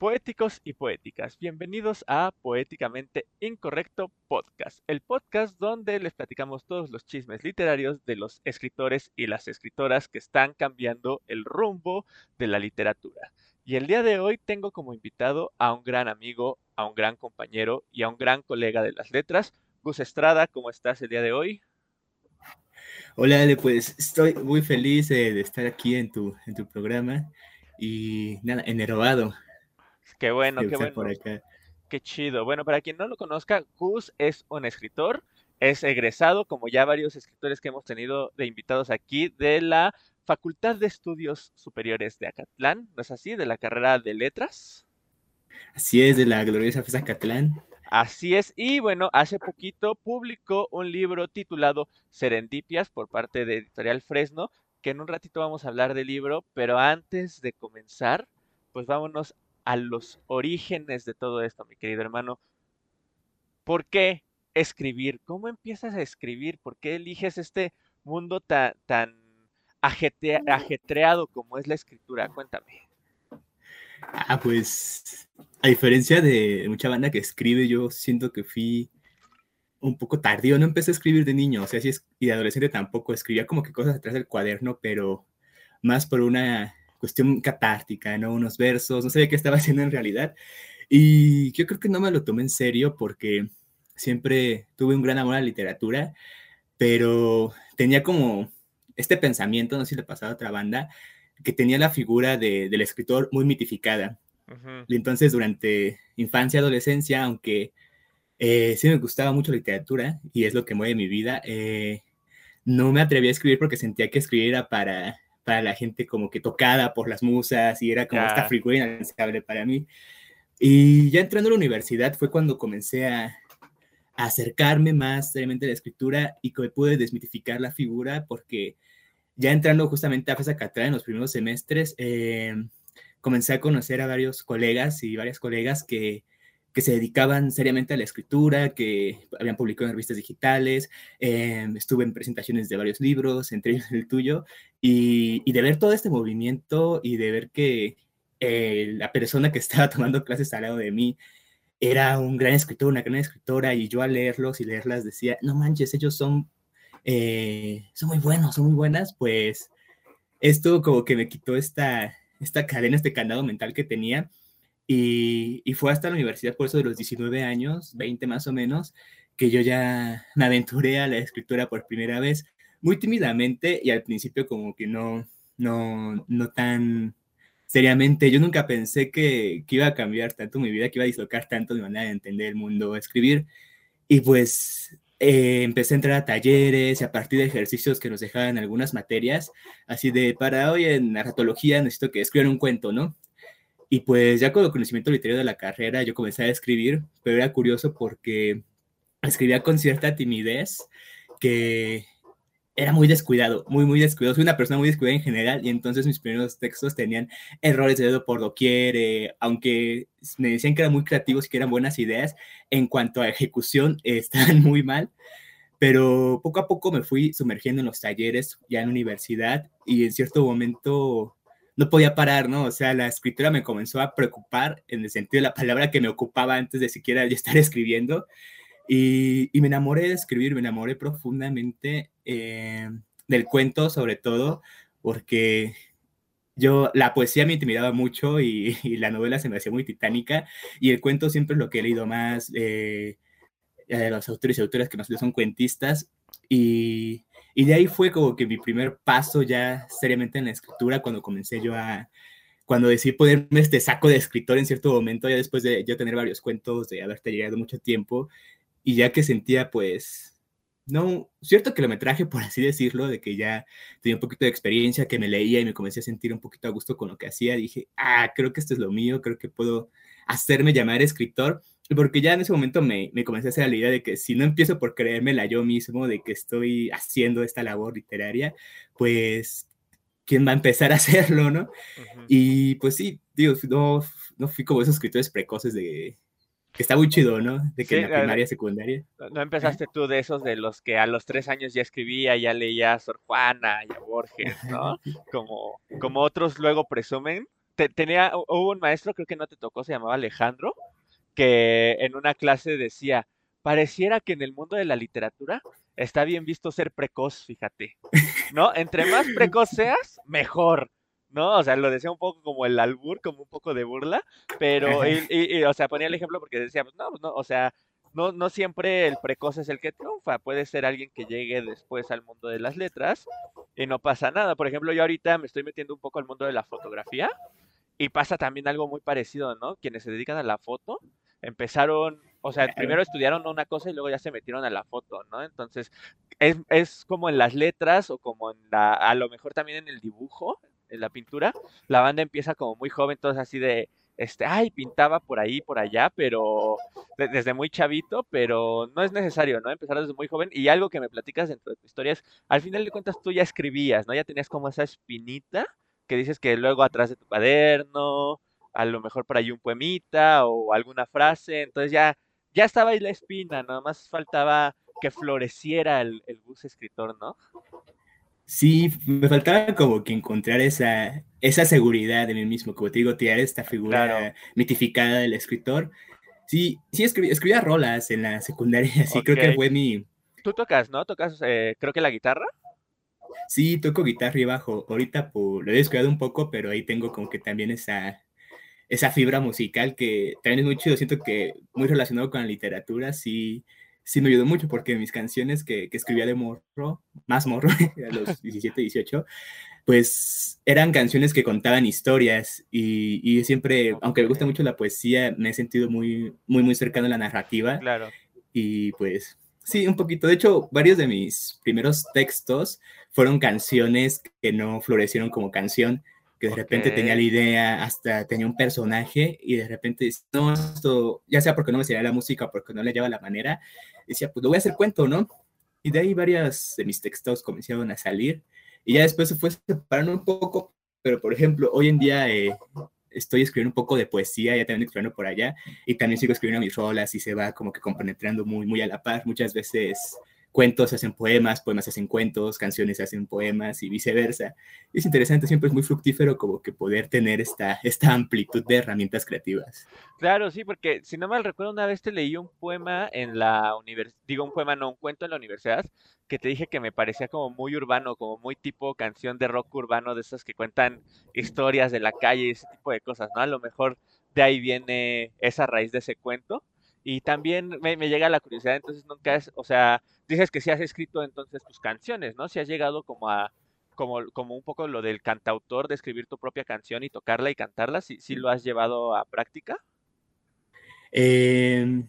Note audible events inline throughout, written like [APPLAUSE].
Poéticos y poéticas, bienvenidos a Poéticamente Incorrecto Podcast, el podcast donde les platicamos todos los chismes literarios de los escritores y las escritoras que están cambiando el rumbo de la literatura. Y el día de hoy tengo como invitado a un gran amigo, a un gran compañero y a un gran colega de las letras, Gus Estrada, ¿cómo estás el día de hoy? Hola pues estoy muy feliz eh, de estar aquí en tu, en tu programa y nada, enervado Qué bueno, qué bueno. Qué chido. Bueno, para quien no lo conozca, Gus es un escritor, es egresado, como ya varios escritores que hemos tenido de invitados aquí, de la Facultad de Estudios Superiores de Acatlán, ¿no es así? De la carrera de letras. Así es, de la gloriosa FES Acatlán. Así es, y bueno, hace poquito publicó un libro titulado Serendipias por parte de Editorial Fresno, que en un ratito vamos a hablar del libro, pero antes de comenzar, pues vámonos a los orígenes de todo esto, mi querido hermano. ¿Por qué escribir? ¿Cómo empiezas a escribir? ¿Por qué eliges este mundo tan, tan ajetreado como es la escritura? Cuéntame. Ah, pues a diferencia de mucha banda que escribe, yo siento que fui un poco tardío. No empecé a escribir de niño, o sea, si es, y de adolescente tampoco. Escribía como que cosas atrás del cuaderno, pero más por una cuestión catártica, ¿no? Unos versos, no sabía qué estaba [LAUGHS] haciendo en realidad. Y yo creo que no me lo tomé en serio porque siempre tuve un gran amor a la literatura, pero tenía como este pensamiento, no sé si le pasaba a otra banda, que tenía la figura de, del escritor muy mitificada. Y entonces durante infancia, adolescencia, aunque eh, sí me gustaba mucho la literatura y es lo que mueve mi vida, eh, no me atreví a escribir porque sentía que escribir era para para la gente como que tocada por las musas y era como esta figura inaccesible para mí. Y ya entrando a la universidad fue cuando comencé a, acercarme más seriamente a la escritura y que pude desmitificar la figura porque ya entrando justamente a FESA Catrán en los primeros semestres, eh, comencé a conocer a varios colegas y varias colegas que que se dedicaban seriamente a la escritura, que habían publicado en revistas digitales, em, estuve en presentaciones de varios libros, entre ellos el tuyo, y, de ver todo este movimiento y de ver que eh, la persona que [LAUGHS] estaba tomando clases al lado de mí era un gran escritor, una gran escritora, y yo al leerlos y leerlas decía, no manches, ellos son, eh, son muy buenos, son muy buenas, pues esto como que me quitó esta, esta cadena, este candado mental que tenía y, fue hasta la universidad, por eso de los 19 años, 20 más o menos, que yo ya me aventuré a la escritura por primera vez, muy tímidamente y al principio como que no, no, no tan seriamente. Yo nunca pensé que, que iba a cambiar tanto mi vida, que iba a dislocar tanto mi manera de entender el mundo, escribir. Y pues eh, empecé a entrar a talleres y a partir de ejercicios que nos dejaban algunas materias, así de para hoy en narratología necesito que escriban un cuento, ¿no? Y pues ya con el conocimiento literario de la carrera yo comencé a escribir, pero era curioso porque escribía con cierta timidez que era muy descuidado, muy, muy descuidado. Soy una persona muy descuidada en general y entonces mis primeros textos tenían errores de dedo por doquier, eh, aunque me decían que eran muy creativos y que eran buenas ideas, en cuanto a ejecución eh, [LAUGHS] estaban muy mal. Pero poco a poco me fui sumergiendo en los talleres ya en universidad y en cierto momento no podía parar, ¿no? O sea, la escritura me comenzó a preocupar en el sentido de la palabra que me ocupaba antes de siquiera yo estar [LAUGHS] escribiendo. Y, me enamoré de escribir, me enamoré profundamente eh, del cuento, sobre todo, porque yo, la poesía me intimidaba mucho [LAUGHS] y, la novela se me hacía muy titánica, y el cuento siempre es lo que he leído más. Eh, eh los autores y autoras que más son cuentistas, y, y de ahí fue como que mi primer paso ya seriamente en la escritura, cuando comencé yo a, cuando decidí ponerme este saco de escritor en cierto momento, ya después de yo tener varios cuentos, de haberte llegado mucho tiempo, y ya que sentía pues, no, cierto kilometraje, por así decirlo, de que ya tenía un poquito de experiencia, que me leía y me comencé a sentir un poquito a gusto con lo que hacía, dije, ah, creo que esto es lo mío, creo que puedo hacerme llamar escritor porque ya en ese momento me, me, comencé a hacer la idea de que si no empiezo por creérmela yo mismo de que estoy haciendo esta labor literaria, pues quién va a empezar a [LAUGHS] hacerlo, ¿no? Y pues sí, digo, no, no fui como esos escritores precoces de que está muy chido, ¿no? De que en la primaria, secundaria. No empezaste tú de esos de los que a los tres años ya escribía, ya leía a Sor Juana y a Borges, [LAUGHS] ¿no? Como, como otros luego presumen tenía, hubo un maestro, creo que no te tocó, se llamaba Alejandro, que en una clase decía, pareciera que en el mundo de la literatura está bien visto ser precoz, fíjate, ¿no? Entre más precoz seas, mejor, ¿no? O sea, lo decía un poco como el albur, como un poco de burla, pero, [LAUGHS] y, o sea, ponía el ejemplo porque decía, pues no, pues no, o sea, no, no siempre el precoz es el que triunfa, puede ser alguien que llegue después al mundo de las letras y no pasa nada. Por ejemplo, yo ahorita me estoy metiendo un poco al mundo de la fotografía y pasa también algo muy parecido, ¿no? Quienes se dedican a la foto empezaron, o sea, primero estudiaron una cosa y luego ya se metieron a la foto, ¿no? Entonces, es, es como en las letras o como en la, a lo mejor también en el dibujo, en la pintura, la banda empieza como muy joven, entonces así de, este, ay, pintaba por ahí, por allá, pero desde muy chavito, pero no es necesario, ¿no? Empezar desde muy joven. Y algo que me platicas dentro de tu historia es, al final de cuentas tú ya escribías, ¿no? Ya tenías como esa espinita que dices que luego atrás de tu cuaderno, a lo mejor por ahí un poemita o alguna frase, entonces ya, ya estaba ahí la espina, nada más faltaba que floreciera el, el bus escritor, ¿no? Sí, me faltaba como que encontrar esa, esa seguridad de mí mismo, como te digo, tirar esta figura mitificada del escritor. Sí, sí, escribía rolas en la secundaria, [LAUGHS] sí, creo que fue mi... Tú tocas, ¿no? Tocas, eh, creo que la guitarra. Sí, toco guitarra y bajo. Ahorita pues, lo he descuidado un poco, pero ahí tengo como que también esa, esa fibra musical que también es muy chido. Siento que muy relacionado con la literatura, sí, sí me ayudó mucho porque mis canciones que, que escribía de morro, más morro, [LAUGHS] a los 17, 18, pues eran canciones que contaban historias y, y, siempre, aunque me gusta mucho la poesía, me he sentido muy, muy, muy cercano a la narrativa. Claro. Y pues sí, un poquito. De hecho, varios de mis primeros textos fueron canciones que no florecieron como canción, que de repente tenía la idea, hasta tenía un personaje y de repente, no, esto, ya sea porque no me salía la música porque no le lleva la manera, decía, pues lo voy a hacer cuento, ¿no? Y de ahí varias de mis textos comenzaron a salir y ya después se fue separando un poco, pero por ejemplo, hoy en día eh, estoy escribiendo un poco de poesía, ya también escribiendo por allá y también sigo escribiendo mis rolas y se va como que compenetrando muy, muy a la par. Muchas veces cuentos hacen poemas, poemas hacen cuentos, canciones hacen poemas y viceversa. Es interesante, siempre es muy fructífero como que poder tener esta, esta amplitud de herramientas creativas. Claro, sí, porque si no mal recuerdo, una vez te leí un poema en la universidad, digo un poema, no, un cuento en la universidad, que te dije que me parecía como muy urbano, como muy tipo canción de rock urbano, de esas que cuentan historias de la calle ese tipo de cosas, ¿no? A lo mejor de ahí viene esa raíz de ese cuento. Y también me, me llega la curiosidad, entonces nunca es, o sea, dices que si has escrito entonces tus canciones, ¿no? Si has llegado como a, como, como un poco lo del cantautor, de escribir tu propia canción y tocarla y cantarla, ¿sí, sí lo has llevado a práctica? Em,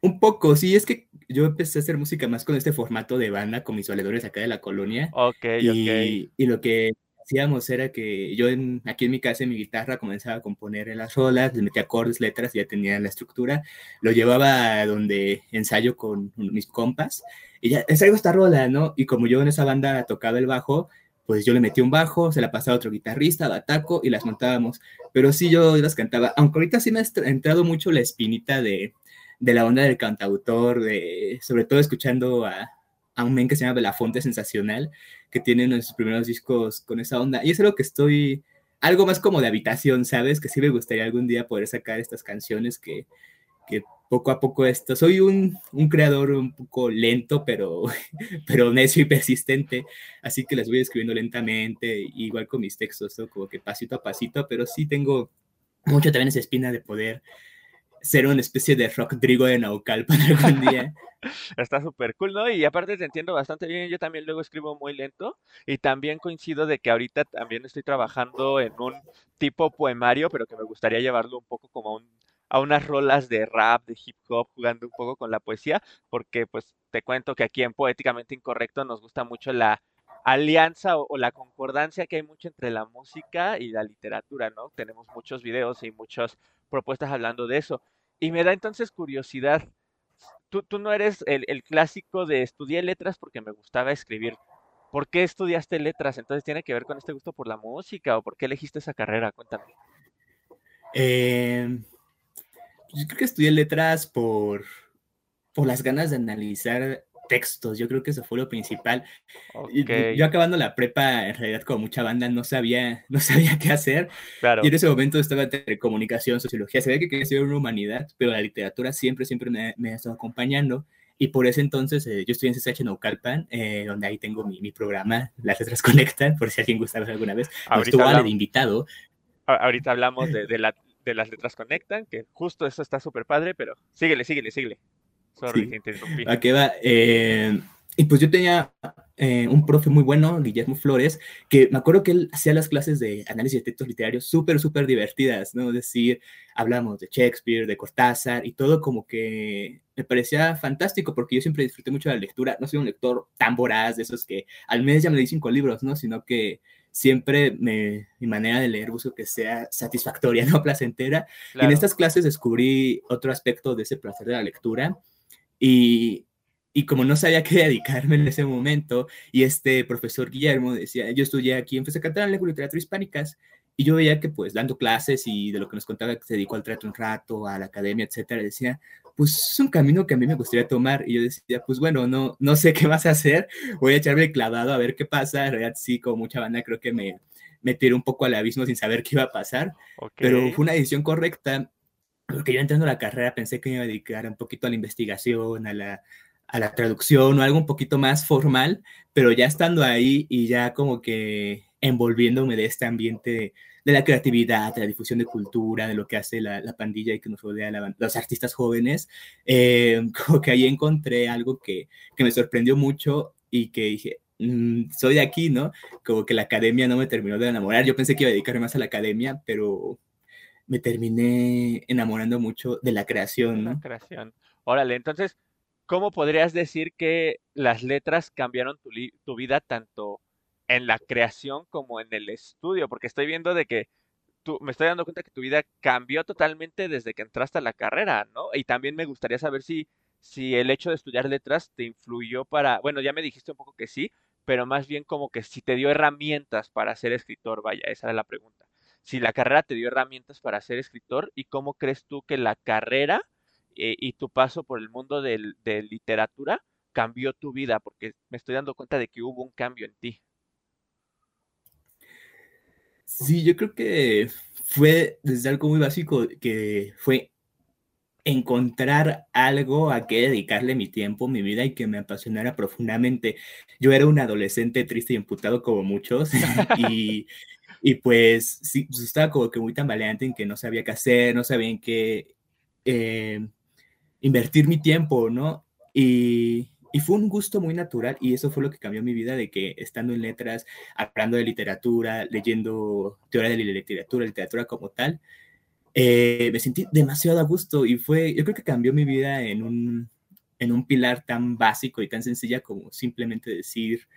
un poco, sí, es que yo empecé a hacer música más con este formato de banda, con mis valedores acá de la colonia. Ok, y, ok. Y lo que hacíamos era que yo en, aquí en mi casa, en mi guitarra, comenzaba a componer las rolas, le metía acordes, letras, ya tenía la estructura, lo llevaba a donde ensayo con mis compas, y ya, traigo esta rola, ¿no? Y como yo en esa banda tocaba el bajo, pues yo le metí un bajo, se la pasaba a otro guitarrista, bataco, y las montábamos. Pero sí, yo las cantaba, aunque ahorita sí me ha entrado mucho la espinita de, de la onda del cantautor, de, sobre todo escuchando a, a un men que se llama Belafonte Sensacional, que tiene uno sus primeros discos con esa onda. Y es algo que estoy, algo más como de habitación, ¿sabes? Que sí me gustaría algún día poder sacar estas canciones que, que poco a poco esto. Soy un, un, creador un poco lento, pero, [LAUGHS] pero necio y persistente, así que las voy escribiendo lentamente, igual con mis textos, ¿no? como que pasito a pasito, pero sí tengo mucho también esa espina de poder ser una especie de rock trigo de Naucalpan [LAUGHS] algún día. Está súper cool, ¿no? Y aparte te entiendo bastante bien, yo también luego escribo muy lento y también coincido de que ahorita también estoy trabajando en un tipo poemario, pero que me gustaría llevarlo un poco como a, a unas rolas de rap, de hip hop, jugando un poco con la poesía, porque pues te cuento que aquí en Poéticamente Incorrecto nos gusta mucho la alianza o, la concordancia que hay mucho entre la música y la literatura, ¿no? Tenemos muchos videos y muchas propuestas hablando de eso. Y me da entonces curiosidad, tú, no eres el, clásico de estudié letras porque me gustaba escribir. ¿Por qué estudiaste letras? Entonces tiene que ver con este gusto por la música o por qué elegiste esa carrera? Cuéntame. Eh, yo creo que estudié letras por, por las ganas de analizar textos. Yo creo que eso fue lo principal. Yo, acabando la prepa, en realidad, como mucha banda, no sabía, no sabía qué hacer. Y en ese momento estaba entre comunicación, sociología. Sabía que quería ser una humanidad, pero la literatura siempre, siempre me, me ha estado acompañando. Y por ese entonces eh, yo estoy en CSH Naucalpan, eh, donde ahí tengo mi, mi, programa, Las Letras Conectan, por si alguien gusta ver alguna vez. estuvo de invitado. Ahorita hablamos de, [LAUGHS] de, la, de, Las Letras Conectan, que justo eso está súper padre, pero síguele, síguele, síguele. Sorry, te interrumpí. ¿A qué va? Eh, y pues yo tenía eh, un profe muy bueno, Guillermo Flores, que me acuerdo que él hacía las clases de análisis de textos literarios súper, súper divertidas, ¿no? Es decir, hablamos de Shakespeare, de Cortázar y todo como que me parecía fantástico porque yo siempre disfruté mucho de la lectura. No soy un lector tan voraz de esos que al mes ya me leí cinco libros, ¿no? Sino que siempre me, mi manera de leer busco que sea satisfactoria, [LAUGHS] no placentera. Y en estas clases descubrí otro aspecto de ese placer de la lectura y y como no sabía qué [LAUGHS] dedicarme en ese momento, y este profesor Guillermo decía, yo estudié aquí en FESA Catalán, Lengua y Literatura Hispánicas, y yo veía que pues dando clases y de lo que nos contaba que se dedicó al teatro un rato, a la academia, etcétera, decía, pues es un camino que a mí me gustaría tomar. Y yo decía, pues bueno, no, no sé qué más hacer, voy a echarme clavado a ver qué pasa. En realidad sí, como mucha banda creo que me, me tiré un poco al abismo sin saber qué iba a pasar, pero fue una decisión correcta. Porque yo entrando a la carrera pensé que me iba a dedicar un poquito a la investigación, a la, a la traducción o algo un poquito más formal, pero ya estando ahí y ya como que envolviéndome de este ambiente de, la creatividad, de la difusión de cultura, de lo que hace la, pandilla y que nos rodea los artistas jóvenes, eh, [LAUGHS] como que ahí encontré algo que, que me sorprendió mucho y que dije, mm, soy de aquí, ¿no? Como que la academia no me terminó de enamorar. Yo pensé que iba a dedicarme más a la academia, pero me terminé enamorando mucho de la creación, ¿no? La creación. Órale, entonces, ¿cómo podrías decir que las letras cambiaron tu, vida tanto en la creación como en el estudio? Porque estoy viendo de que tú, me estoy dando cuenta que tu vida cambió totalmente desde que entraste a la carrera, ¿no? Y también me gustaría saber si, si el hecho de estudiar letras te influyó para, bueno, ya me dijiste un poco que sí, pero más bien como que si te dio herramientas para ser escritor, vaya, esa era la pregunta. Si la carrera te dio herramientas para ser escritor y cómo crees tú que la carrera eh, y tu paso por el mundo de literatura cambió tu vida, porque me estoy dando cuenta de que hubo un cambio en ti. Sí, yo creo que fue desde algo muy básico, que fue encontrar algo a qué dedicarle mi tiempo, mi vida y que me apasionara profundamente. Yo era un adolescente triste y imputado como muchos [LAUGHS] y, y pues sí, pues estaba como que muy tambaleante en que no sabía qué hacer, no sabía en qué, eh, invertir mi tiempo, ¿no? Y, y, fue un gusto muy natural y eso fue lo que cambió mi vida de que estando en letras, hablando de literatura, leyendo teoría de la literatura, literatura como tal, eh, me sentí demasiado a gusto y fue, yo creo que cambió mi vida en un, en un pilar tan básico y tan sencilla como simplemente decir,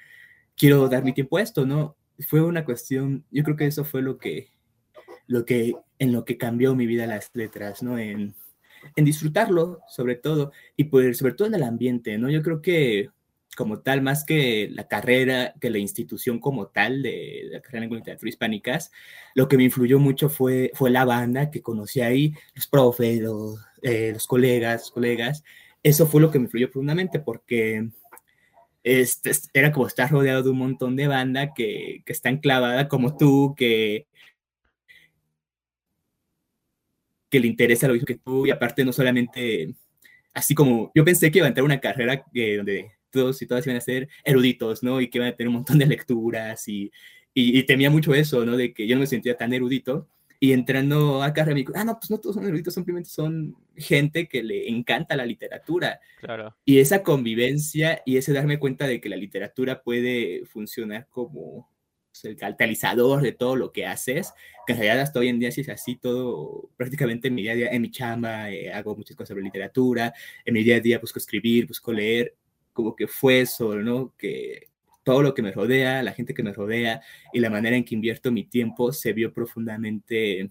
quiero dar mi tiempo a esto, ¿no? Fue una cuestión, yo creo que eso fue lo que, lo que, en lo que cambió mi vida las letras, ¿no? En, en disfrutarlo, sobre todo, y pues sobre todo en el ambiente, ¿no? Yo creo que como tal, más que la carrera, que la institución como tal de, la carrera en literatura hispánicas, lo que me influyó mucho fue, fue la banda que conocí ahí, los profes, los, eh, los colegas, colegas. Eso fue lo que me influyó profundamente porque este, era como estar rodeado de un montón de banda que, que está enclavada como tú, que, que le interesa lo mismo que tú y aparte no solamente, así como yo pensé que iba a entrar una carrera eh, donde todos y todas iban a ser eruditos, ¿no? Y que iban a tener un montón de lecturas y, y, temía mucho eso, ¿no? De que yo no me sentía tan erudito. Y entrando a carrera me dijo, ah, no, pues no todos son eruditos, simplemente son gente que le encanta la literatura. Claro. Y esa convivencia y ese darme cuenta de que la literatura puede funcionar como el catalizador de todo lo que haces, que en realidad hasta hoy en día sí es así todo, prácticamente en mi día a día, en mi chamba, eh, hago muchas cosas sobre literatura, en mi día a día busco escribir, busco leer, como que fue eso, ¿no? Que todo lo que me rodea, la gente que me rodea y la manera en que invierto mi tiempo se vio profundamente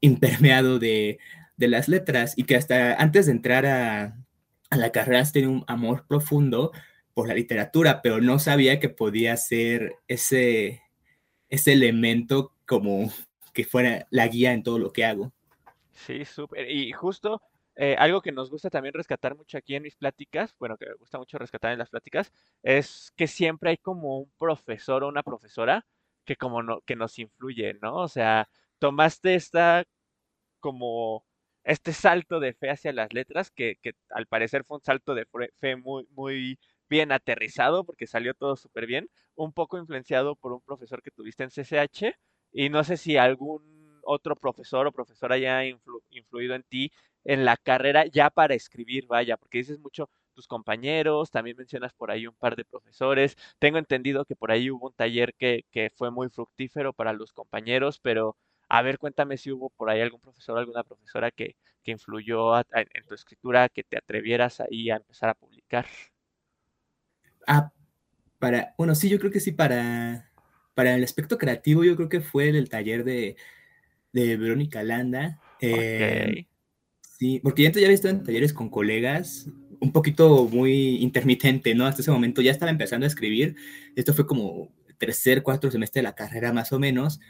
impermeado de, de las letras y que hasta antes de entrar a, a la carrera tenía un amor profundo por la literatura, pero no sabía que podía ser ese, ese elemento como que fuera la guía en todo lo que hago. Sí, súper. Y justo eh, algo que nos gusta también rescatar mucho aquí en mis pláticas, bueno, que me gusta mucho rescatar en las pláticas, es que siempre hay como un profesor o una profesora que como que nos influye, ¿no? O sea, tomaste esta como este salto de fe hacia las letras, que, que al parecer fue un salto de fe muy, muy bien aterrizado, porque salió todo súper bien, un poco influenciado por un profesor que tuviste en CCH, y no sé si algún otro profesor o profesora haya influido en ti en la carrera ya para escribir, vaya, porque dices mucho tus compañeros, también mencionas por ahí un par de profesores, tengo entendido que por ahí hubo un taller que, que fue muy fructífero para los compañeros, pero a ver, cuéntame si hubo por ahí algún profesor, alguna profesora que, que influyó en tu escritura, que te atrevieras ahí a empezar a publicar. Ah, para, bueno, sí, yo creo que sí, para, para el aspecto creativo, yo creo que fue el, taller de, de Verónica Landa. Eh, Sí, porque ya antes ya había estado en talleres con colegas, un poquito muy intermitente, ¿no? Hasta ese momento ya estaba empezando a escribir. Esto fue como tercer, cuarto semestre de la carrera más o menos,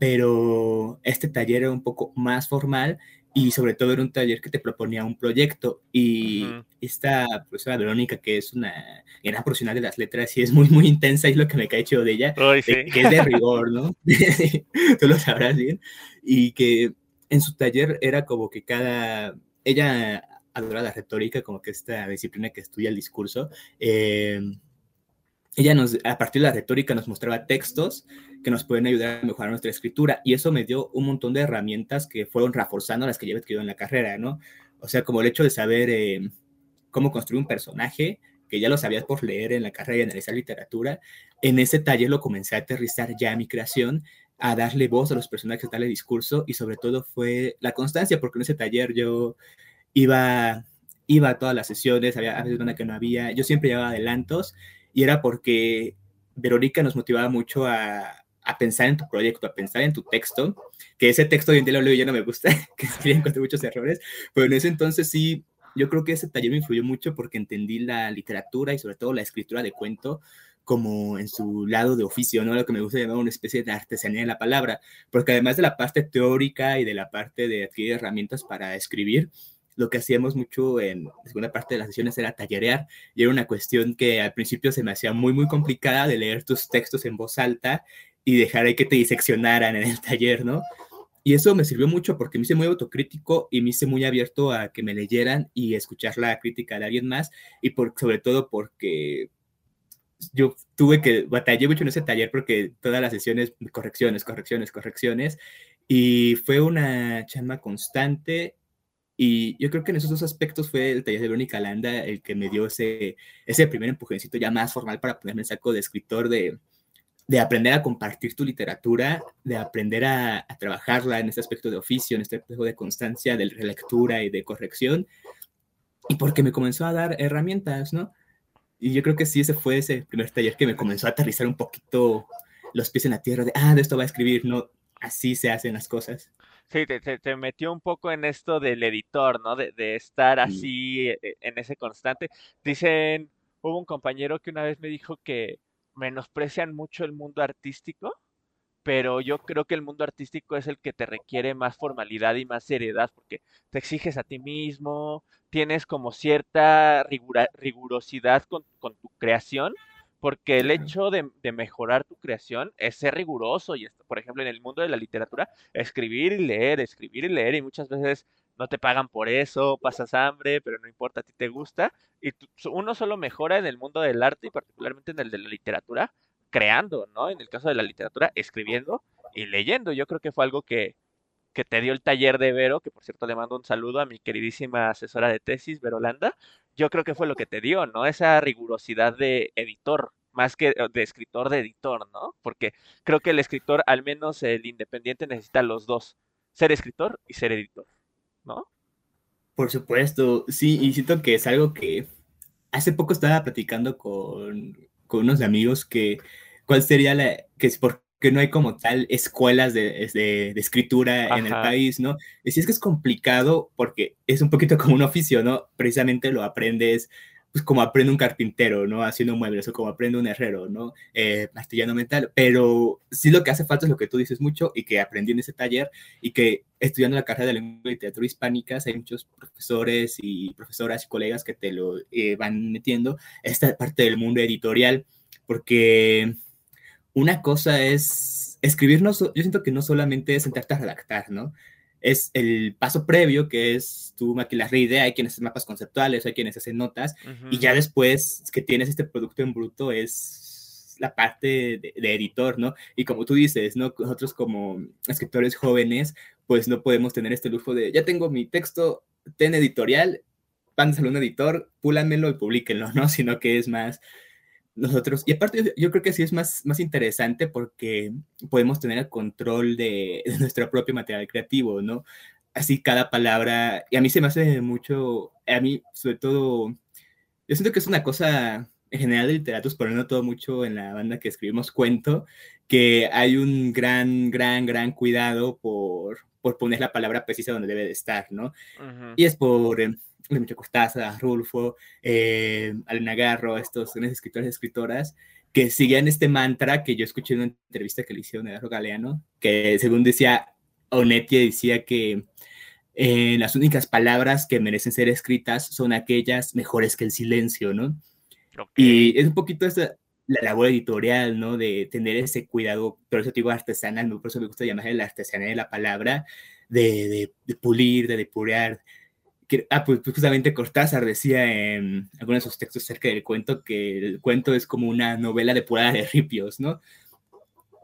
pero este taller era un poco más formal y sobre todo era un taller que te proponía un proyecto. Y esta profesora Verónica que es una gran profesional de las letras y es muy muy intensa y es lo que me cae chido de ella que es de [LAUGHS] rigor no [LAUGHS] tú lo sabrás bien. Y que en su taller era como que cada, ella adora la retórica, como que esta disciplina que estudia el discurso. Eh, ella nos, a partir de la retórica nos mostraba textos que nos pueden ayudar a mejorar nuestra escritura y eso me dio un montón de herramientas que fueron reforzando las que he adquirido en la carrera, ¿no? O sea, como el hecho de saber eh, cómo construir un personaje, que ya lo sabías por leer en la carrera y analizar literatura, en ese taller lo comencé a aterrizar ya a mi creación a darle voz a los personajes, darle discurso y sobre todo fue la constancia, porque en ese taller yo iba, iba a todas las sesiones, había a veces una que no había, yo siempre llevaba adelantos y era porque Verónica nos motivaba mucho a, a pensar en tu proyecto, a pensar en tu texto, que ese texto hoy en día lo leo y ya no me gusta, [LAUGHS] que escribí encontré muchos errores, pero en ese entonces sí, yo creo que ese taller me influyó mucho porque entendí la literatura y sobre todo la escritura de cuento como en su lado de oficio, ¿no? Lo que me gusta llamar una especie de artesanía de la palabra, porque además de la parte teórica y de la parte de adquirir herramientas para escribir, lo que hacíamos mucho en segunda parte de las sesiones era tallerear y era una cuestión que al principio se me hacía muy, muy complicada de leer tus textos en voz alta y dejar ahí que te diseccionaran en el taller, ¿no? Y eso me sirvió mucho porque me hice muy autocrítico y me hice muy abierto a que me leyeran y escuchar la crítica de alguien más y por, sobre todo porque yo tuve que batallé mucho en ese taller porque todas las sesiones, correcciones, correcciones, correcciones, y fue una chamba constante. Y yo creo que en esos dos aspectos fue el taller de Verónica Landa el que me dio ese, ese primer empujoncito ya más formal para ponerme el saco de escritor, de, de aprender a compartir tu literatura, de aprender a, a, trabajarla en este aspecto de oficio, en este aspecto de constancia, de relectura y de corrección. Y porque me comenzó a dar herramientas, ¿no? Y yo creo que sí, ese fue ese primer taller que me comenzó a aterrizar un poquito los pies en la tierra de, ah, de esto va a escribir, no, así se hacen las cosas. Sí, te, te, metió un poco en esto del editor, ¿no? De, de estar así e, en ese constante. Dicen, hubo un compañero que una vez me dijo que menosprecian mucho el mundo artístico pero yo creo que el mundo artístico es el que te requiere más formalidad y más seriedad, porque te exiges a ti mismo, tienes como cierta rigurosidad con, tu creación, porque el hecho de, mejorar tu creación es ser riguroso, y por ejemplo en el mundo de la literatura, escribir y leer, escribir y leer, y muchas veces no te pagan por eso, pasas hambre, pero no importa, a ti te gusta, y uno solo mejora en el mundo del arte y particularmente en el de la literatura, creando, ¿no? En el caso de la literatura, escribiendo y leyendo. Yo creo que fue algo que, que te dio el taller de Vero, que por cierto le mando un saludo a mi queridísima asesora de tesis, Verolanda. Yo creo que fue lo que te dio, ¿no? Esa rigurosidad de editor, más que de escritor de editor, ¿no? Porque creo que el escritor, al menos el independiente, necesita los dos, ser escritor y ser editor, ¿no? Por supuesto, sí, y siento que es algo que hace poco estaba platicando con, con unos amigos que cuál sería la, que es porque no hay como tal escuelas de, de, escritura en el país, ¿no? Y si es que es complicado porque es un poquito como un oficio, ¿no? Precisamente lo aprendes pues como aprende un carpintero, ¿no? Haciendo muebles o como aprende un herrero, ¿no? Eh, metal, pero sí lo que hace falta es lo que tú dices mucho y que aprendí en ese taller y que estudiando la carrera de lengua y literatura hispánicas hay muchos profesores y profesoras y colegas que te lo eh, van metiendo esta parte del mundo editorial, porque una cosa es escribirnos, yo siento que no solamente es sentarte redactar, ¿no? Es el paso previo, que es tú maquilas la idea, hay quienes hacen mapas conceptuales, hay quienes hacen notas, y ya después que tienes este producto en bruto es la parte de, editor, ¿no? Y como tú dices, ¿no? Nosotros como escritores jóvenes, pues no podemos tener este lujo de, ya tengo mi texto, ten editorial, van a un editor, púlanmelo y publíquenlo, ¿no? [LAUGHS] Sino que es más, nosotros, y aparte yo, creo que sí es más, más interesante porque podemos tener el control de, nuestro propio material creativo, ¿no? Así cada palabra, y a mí se me hace mucho, a mí sobre todo, yo siento que es una cosa en general de literatos, pero no todo mucho en la banda que escribimos cuento, que hay un gran, gran, gran cuidado por, por poner la palabra precisa donde debe de estar, ¿no? Y es por em, Mucho Cortázar, Rulfo, eh, Alena Garro, estos grandes escritores y escritoras, que siguen este mantra que yo escuché en una entrevista que le hicieron a Garro Galeano, que según decía Onetti, decía que eh, las únicas palabras que merecen ser escritas son aquellas mejores que el silencio, ¿no? Y es un poquito esa, la labor editorial, ¿no? De tener ese cuidado, por eso digo artesanal, por eso me gusta llamarle la artesanía de la palabra, de, de, de pulir, de depurar, ah, pues, pues, justamente Cortázar decía en algunos de sus textos acerca del cuento que el cuento es como una novela depurada de ripios, ¿no?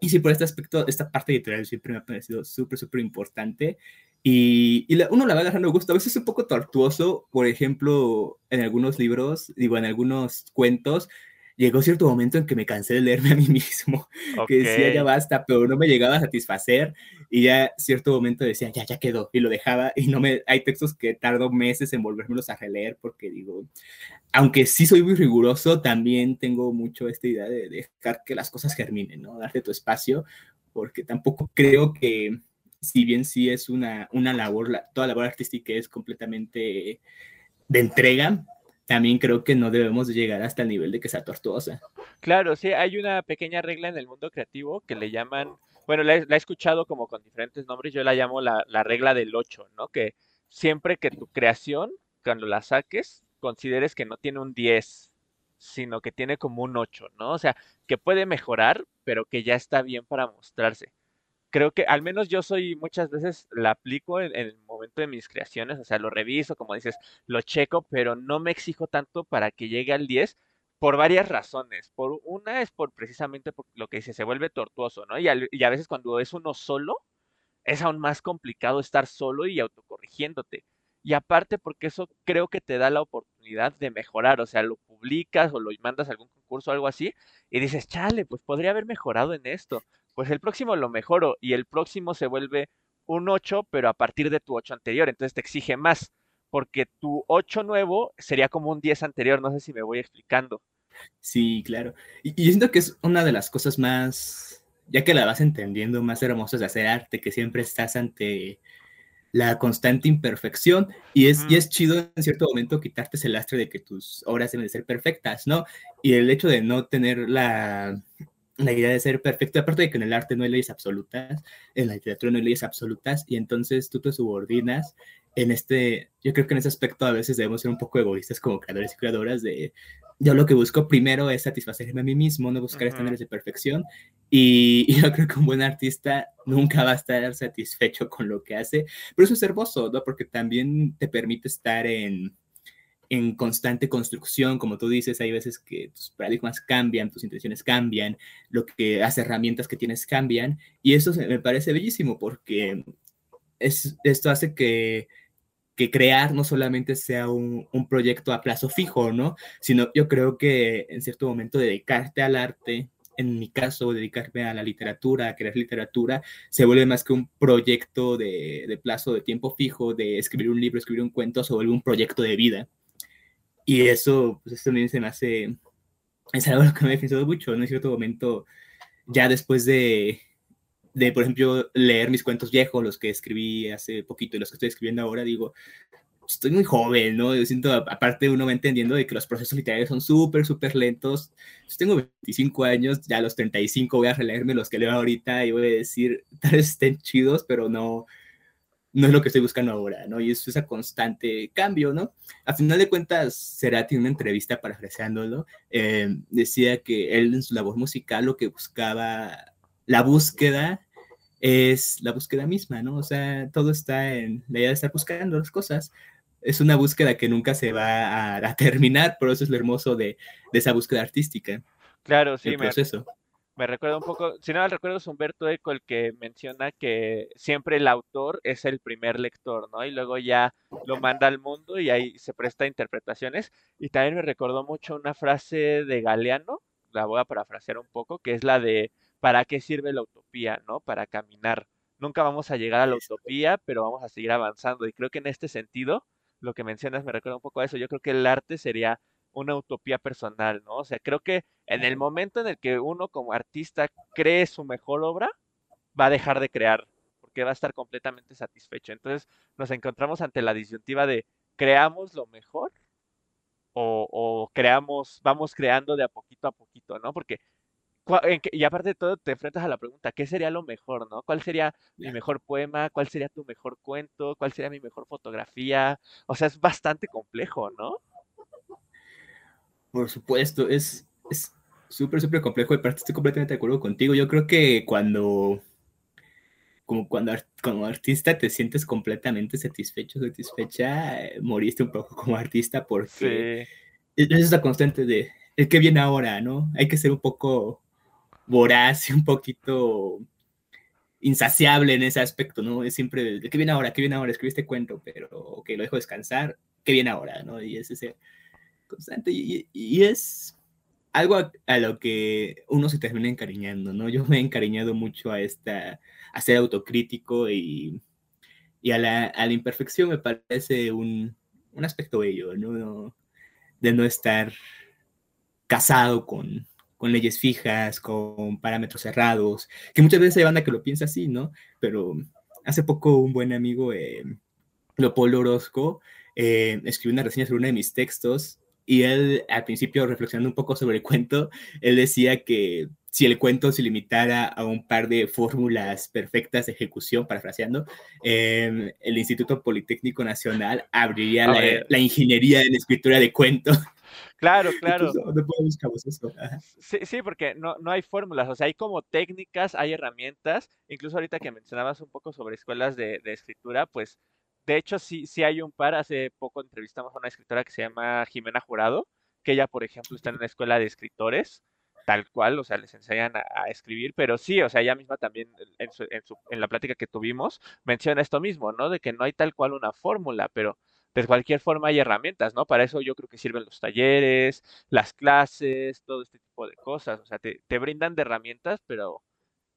Y sí, por este aspecto, esta parte editorial siempre me ha parecido súper, súper importante. Y, y uno la va agarrando gusto. A veces es un poco tortuoso, por ejemplo, en algunos libros, digo, en algunos cuentos, llegó cierto momento en que me cansé de leerme a mí mismo, [LAUGHS] que decía ya basta, pero no me llegaba a satisfacer y ya cierto momento decía ya, ya quedó y lo dejaba y no me, hay textos que tardo meses en volvérmelos a releer porque digo, aunque sí soy muy riguroso, también tengo mucho esta idea de dejar que las cosas germinen, ¿no? Darte tu espacio, porque tampoco creo que, si bien sí es una, una labor, toda labor artística es completamente de entrega, también creo que no debemos llegar hasta el nivel de que sea tortuosa. Claro, sí, hay una pequeña regla en el mundo creativo que le llaman, bueno, la he, escuchado como con diferentes nombres, yo la llamo la, la regla del 8, ¿no? Que siempre que tu creación, cuando la saques, consideres que no tiene un 10, sino que tiene como un 8, ¿no? O sea, que puede mejorar, pero que ya está bien para mostrarse creo que al menos yo soy muchas veces la aplico en, el momento de mis creaciones, o sea, lo reviso, como dices, lo checo, pero no me exijo tanto para que llegue al 10 por varias razones. Por una es por precisamente por lo que dice, se vuelve tortuoso, ¿no? Y, y a veces cuando es uno solo, es aún más complicado estar solo y autocorrigiéndote. Y aparte porque eso creo que te da la oportunidad de mejorar, o sea, lo publicas o lo mandas a algún concurso o algo así y dices, chale, pues podría haber mejorado en esto pues el próximo lo mejoro y el próximo se vuelve un 8, pero a partir de tu 8 anterior, entonces te exige más, porque tu 8 nuevo sería como un 10 anterior, no sé si me voy explicando. Sí, claro. Y, y siento que es una de las cosas más, ya que la vas entendiendo, más hermosas de hacer arte, que siempre estás ante la constante imperfección y es, y es chido en cierto momento quitarte ese lastre de que tus obras deben de ser perfectas, ¿no? Y el hecho de no tener la, la idea de ser perfecto, aparte de que en el arte no hay leyes absolutas, en la literatura no hay leyes absolutas, y entonces tú te subordinas en este, yo creo que en ese aspecto a veces debemos ser un poco egoístas como creadores y creadoras de, yo lo que busco primero es satisfacerme a mí mismo, no buscar estándares de perfección, y, [LAUGHS] y, yo creo que un buen artista nunca va a estar satisfecho con lo que hace, pero eso es hermoso, ¿no? Porque también te permite estar en en constante construcción, como tú dices, hay veces que tus paradigmas cambian, tus intenciones cambian, lo que las herramientas que tienes cambian, y eso me parece bellísimo porque es, esto hace que, que crear no solamente sea un, un, proyecto a plazo fijo, ¿no? Sino yo creo que en cierto momento dedicarte al arte, en mi caso, dedicarme a la literatura, a crear literatura, se vuelve más que un proyecto de, de plazo de tiempo fijo, de escribir un libro, escribir un cuento, se vuelve un proyecto de vida. Y eso, pues eso también se me hace, es algo que me ha pensado mucho, ¿no? En cierto momento, ya después de, de, por ejemplo, leer mis cuentos viejos, los que escribí hace poquito y los que estoy escribiendo ahora, digo, estoy muy joven, ¿no? Yo siento, aparte uno va entendiendo de que los procesos literarios son súper, súper lentos. Yo tengo 25 años, ya a los 35 voy a releerme los que leo ahorita y voy a decir, [LAUGHS] tal vez estén chidos, pero no, no es lo que estoy buscando ahora, ¿no? Y es ese constante cambio, ¿no? A final de cuentas, Cerati en una entrevista parafraseándolo, eh, decía que él en su labor musical lo que buscaba, la búsqueda es la búsqueda misma, ¿no? O sea, todo está en la idea de estar buscando las cosas. Es una búsqueda que nunca se va a, terminar, pero eso es lo hermoso de, esa búsqueda artística. Claro, sí, el proceso me recuerda un poco, si no mal recuerdo es Humberto Eco el que menciona que siempre el autor es el primer lector, ¿no? Y luego ya lo manda al mundo y ahí se presta interpretaciones. Y también me recordó mucho una frase de Galeano, la voy a parafrasear un poco, que es la de ¿para qué sirve la utopía, ¿no? Para caminar. Nunca vamos a llegar a la utopía, pero vamos a seguir avanzando. Y creo que en este sentido, lo que mencionas me recuerda un poco a eso. Yo creo que el arte sería una utopía personal, ¿no? O sea, creo que en el momento en el que uno como artista cree su mejor obra, va a dejar de crear, porque va a estar completamente satisfecho. Entonces nos encontramos ante la disyuntiva de creamos lo mejor o, creamos, vamos creando de a poquito a poquito, ¿no? Porque y aparte de todo, te enfrentas a la pregunta, ¿qué sería lo mejor, no? ¿Cuál sería mi mejor poema? ¿Cuál sería tu mejor cuento? ¿Cuál sería mi mejor fotografía? O sea, es bastante complejo, ¿no? Por supuesto, es súper, súper complejo y aparte estoy completamente de acuerdo contigo. Yo creo que cuando, como cuando como artista te sientes completamente satisfecho, satisfecha, eh, moriste un poco como artista porque es esa constante de el que viene ahora, ¿no? Hay que ser un poco voraz y un poquito insaciable en ese aspecto, ¿no? Es siempre que viene ahora, que viene ahora, escribí este cuento, pero que lo dejo descansar, ¿qué viene ahora, ¿no? Y es ese constante. Y, es algo a, lo que uno se termina encariñando, ¿no? Yo me he encariñado mucho a, esta, a ser autocrítico y, y a, la, a, la, imperfección me parece un, un aspecto bello, ¿no? De no estar casado con, con leyes fijas, con parámetros cerrados, que muchas veces hay banda que lo piensa así, ¿no? Pero hace poco un buen amigo, eh, Leopoldo Orozco, eh, escribió una reseña sobre uno de mis textos y él, al principio, reflexionando un poco sobre el cuento, él decía que si el cuento se limitara a un par de fórmulas perfectas de ejecución, parafraseando, eh, el Instituto Politécnico Nacional abriría la, ingeniería en escritura de cuentos. [LAUGHS] Claro, [LAUGHS] claro. Sí, sí, porque no, no hay fórmulas, o sea, hay como técnicas, hay herramientas, incluso ahorita que mencionabas un poco sobre escuelas de, de escritura, pues de hecho, sí, sí hay un par. Hace poco entrevistamos a una escritora que se llama Jimena Jurado, que ella, por ejemplo, está en una escuela de escritores, tal cual, o sea, les enseñan a, escribir, pero sí, o sea, ella misma también en, su, en, su, en la plática que tuvimos menciona esto mismo, ¿no? De que no hay tal cual una fórmula, pero de cualquier forma hay herramientas, ¿no? Para eso yo creo que sirven los talleres, las clases, todo este tipo de cosas, o sea, te, te brindan de herramientas, pero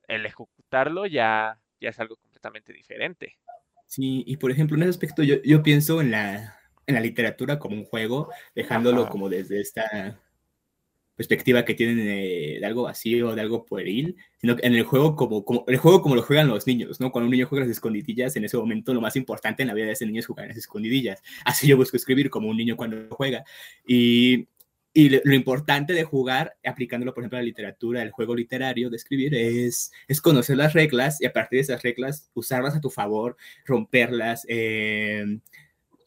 el ejecutarlo ya, ya es algo completamente diferente. Sí, y por ejemplo, en ese aspecto yo, yo pienso en la, en la literatura como un juego, dejándolo como desde esta perspectiva que tienen de, algo vacío, de algo pueril, sino en el juego como, como, el juego como lo juegan los niños, ¿no? Cuando un niño juega las escondidillas, en ese momento lo más importante en la vida de ese niño es jugar las escondidillas. Así yo busco escribir como un niño cuando juega. Y y lo importante de jugar, aplicándolo, por ejemplo, a la literatura, el juego literario de escribir, es, es conocer las reglas y a partir de esas reglas usarlas a tu favor, romperlas, eh,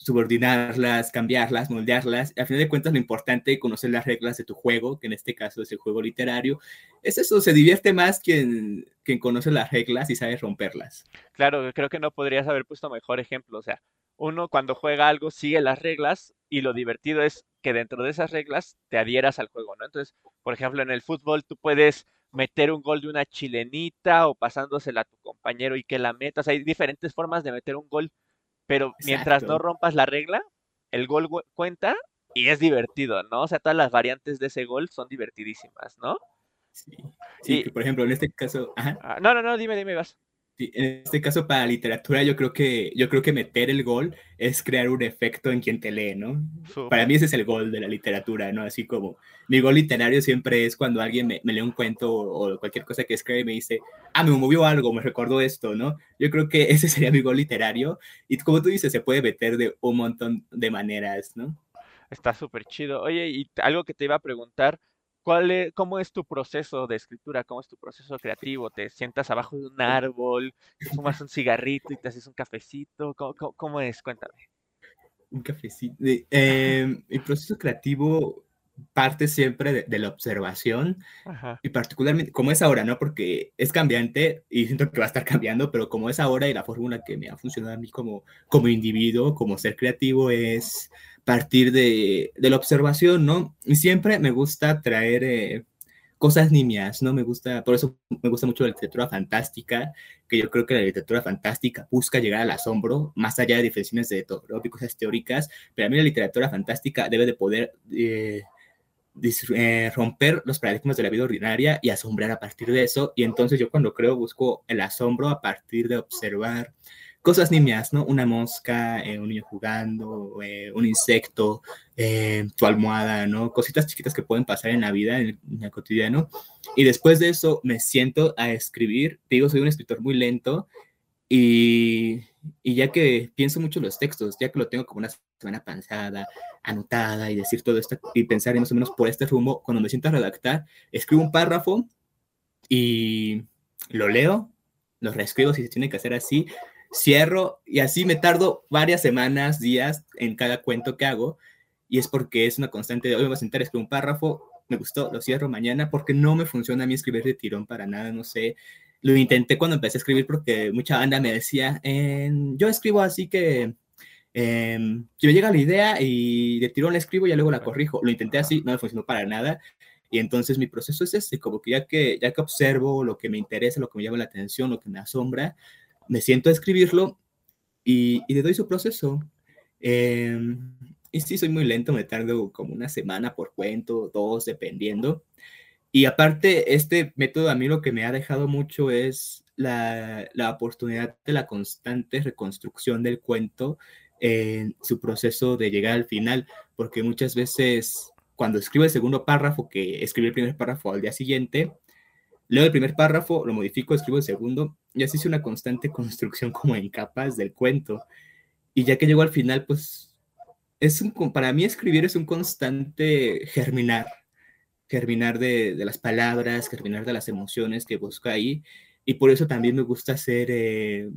subordinarlas, cambiarlas, moldearlas. A fin de cuentas, lo importante es conocer las reglas de tu juego, que en este caso es el juego literario. Es eso, se divierte más quien, quien conoce las reglas y sabe romperlas. Claro, creo que no podrías haber puesto mejor ejemplo. O sea, uno cuando juega algo sigue las reglas y lo divertido es que dentro de esas reglas te adhieras al juego, ¿no? Entonces, por ejemplo, en el fútbol tú puedes meter un gol de una chilenita o pasándosela a tu compañero y que la metas. Hay diferentes formas de meter un gol, pero mientras no rompas la regla, el gol cuenta y es divertido, ¿no? O sea, todas las variantes de ese gol son divertidísimas, ¿no? Sí, sí por ejemplo, en este caso... Ah, no, no, no, dime, dime, vas. En este caso para literatura yo creo que yo creo que meter el gol es crear un efecto en quien te lee, ¿no? Para mí ese es el gol de la literatura, ¿no? Así como mi gol literario siempre es cuando alguien me, lee un cuento o, cualquier cosa que escribe y me dice, ah, me movió algo, me recordó esto, ¿no? Yo creo que ese sería mi gol literario y como tú dices, se puede meter de un montón de maneras, ¿no? Está súper chido. Oye, y algo que te iba a preguntar, ¿Cuál es, ¿Cómo es tu proceso de escritura? ¿Cómo es tu proceso creativo? ¿Te sientas abajo de un árbol, te [LAUGHS] fumas un cigarrito y te haces un cafecito? ¿Cómo, es? Cuéntame. Un cafecito. Eh, mi proceso creativo parte siempre de, la observación y particularmente como es ahora, ¿no? Porque es cambiante y siento que va a estar cambiando, pero como es ahora y la fórmula que me ha funcionado a mí como, como individuo, como ser creativo es partir de, la observación, ¿no? Y siempre me gusta traer eh, cosas nimias, ¿no? Me gusta, por eso me gusta mucho la literatura fantástica, que yo creo que la literatura fantástica busca llegar al asombro, más allá de definiciones de cosas teóricas, pero a mí la literatura fantástica debe de poder... Eh, eh, romper los paradigmas de la vida ordinaria y asombrar a partir de eso. Y entonces yo cuando creo busco el asombro a partir de observar cosas nimias, ¿no? Una mosca, eh, un niño jugando, eh, un insecto, tu almohada, ¿no? Cositas chiquitas que pueden pasar en la vida, en el, cotidiano. Y después de eso me siento a escribir. digo, soy un escritor muy lento y, y, ya que pienso mucho los textos, ya que lo tengo como una semana pensada, anotada y decir todo esto y pensar más o menos por este rumbo, cuando me siento a redactar, escribo un párrafo y lo leo, lo reescribo si se tiene que hacer así, cierro y así me tardo varias semanas, días en cada cuento que hago y es porque es una constante de hoy me voy a sentar a escribir un párrafo, me gustó, lo cierro mañana porque no me funciona a mí escribir de tirón para nada, no sé, lo intenté cuando empecé a escribir porque mucha banda me decía, yo escribo así que eh, me llega la idea y de tirón la escribo y luego la corrijo. Lo intenté así, no me funcionó para nada. Y entonces mi proceso es este, como que ya que, ya que observo lo que me interesa, lo que me llama la atención, lo que me asombra, me siento a escribirlo y, y le doy su proceso. Em, y sí, soy muy lento, me tardo como una semana por cuento, dos, dependiendo. Y aparte, este método a mí lo que me ha dejado mucho es la, la oportunidad de la constante reconstrucción del cuento en su proceso de llegar al final, porque muchas veces cuando escribo el segundo párrafo, que escribí el primer párrafo al día siguiente, leo el primer párrafo, lo modifico, escribo el segundo, y así es una constante construcción como en capas del cuento. Y ya que llego al final, pues es un, para mí escribir es un constante germinar, germinar de, de las palabras, germinar de las emociones que busco ahí. Y por eso también me gusta hacer eh,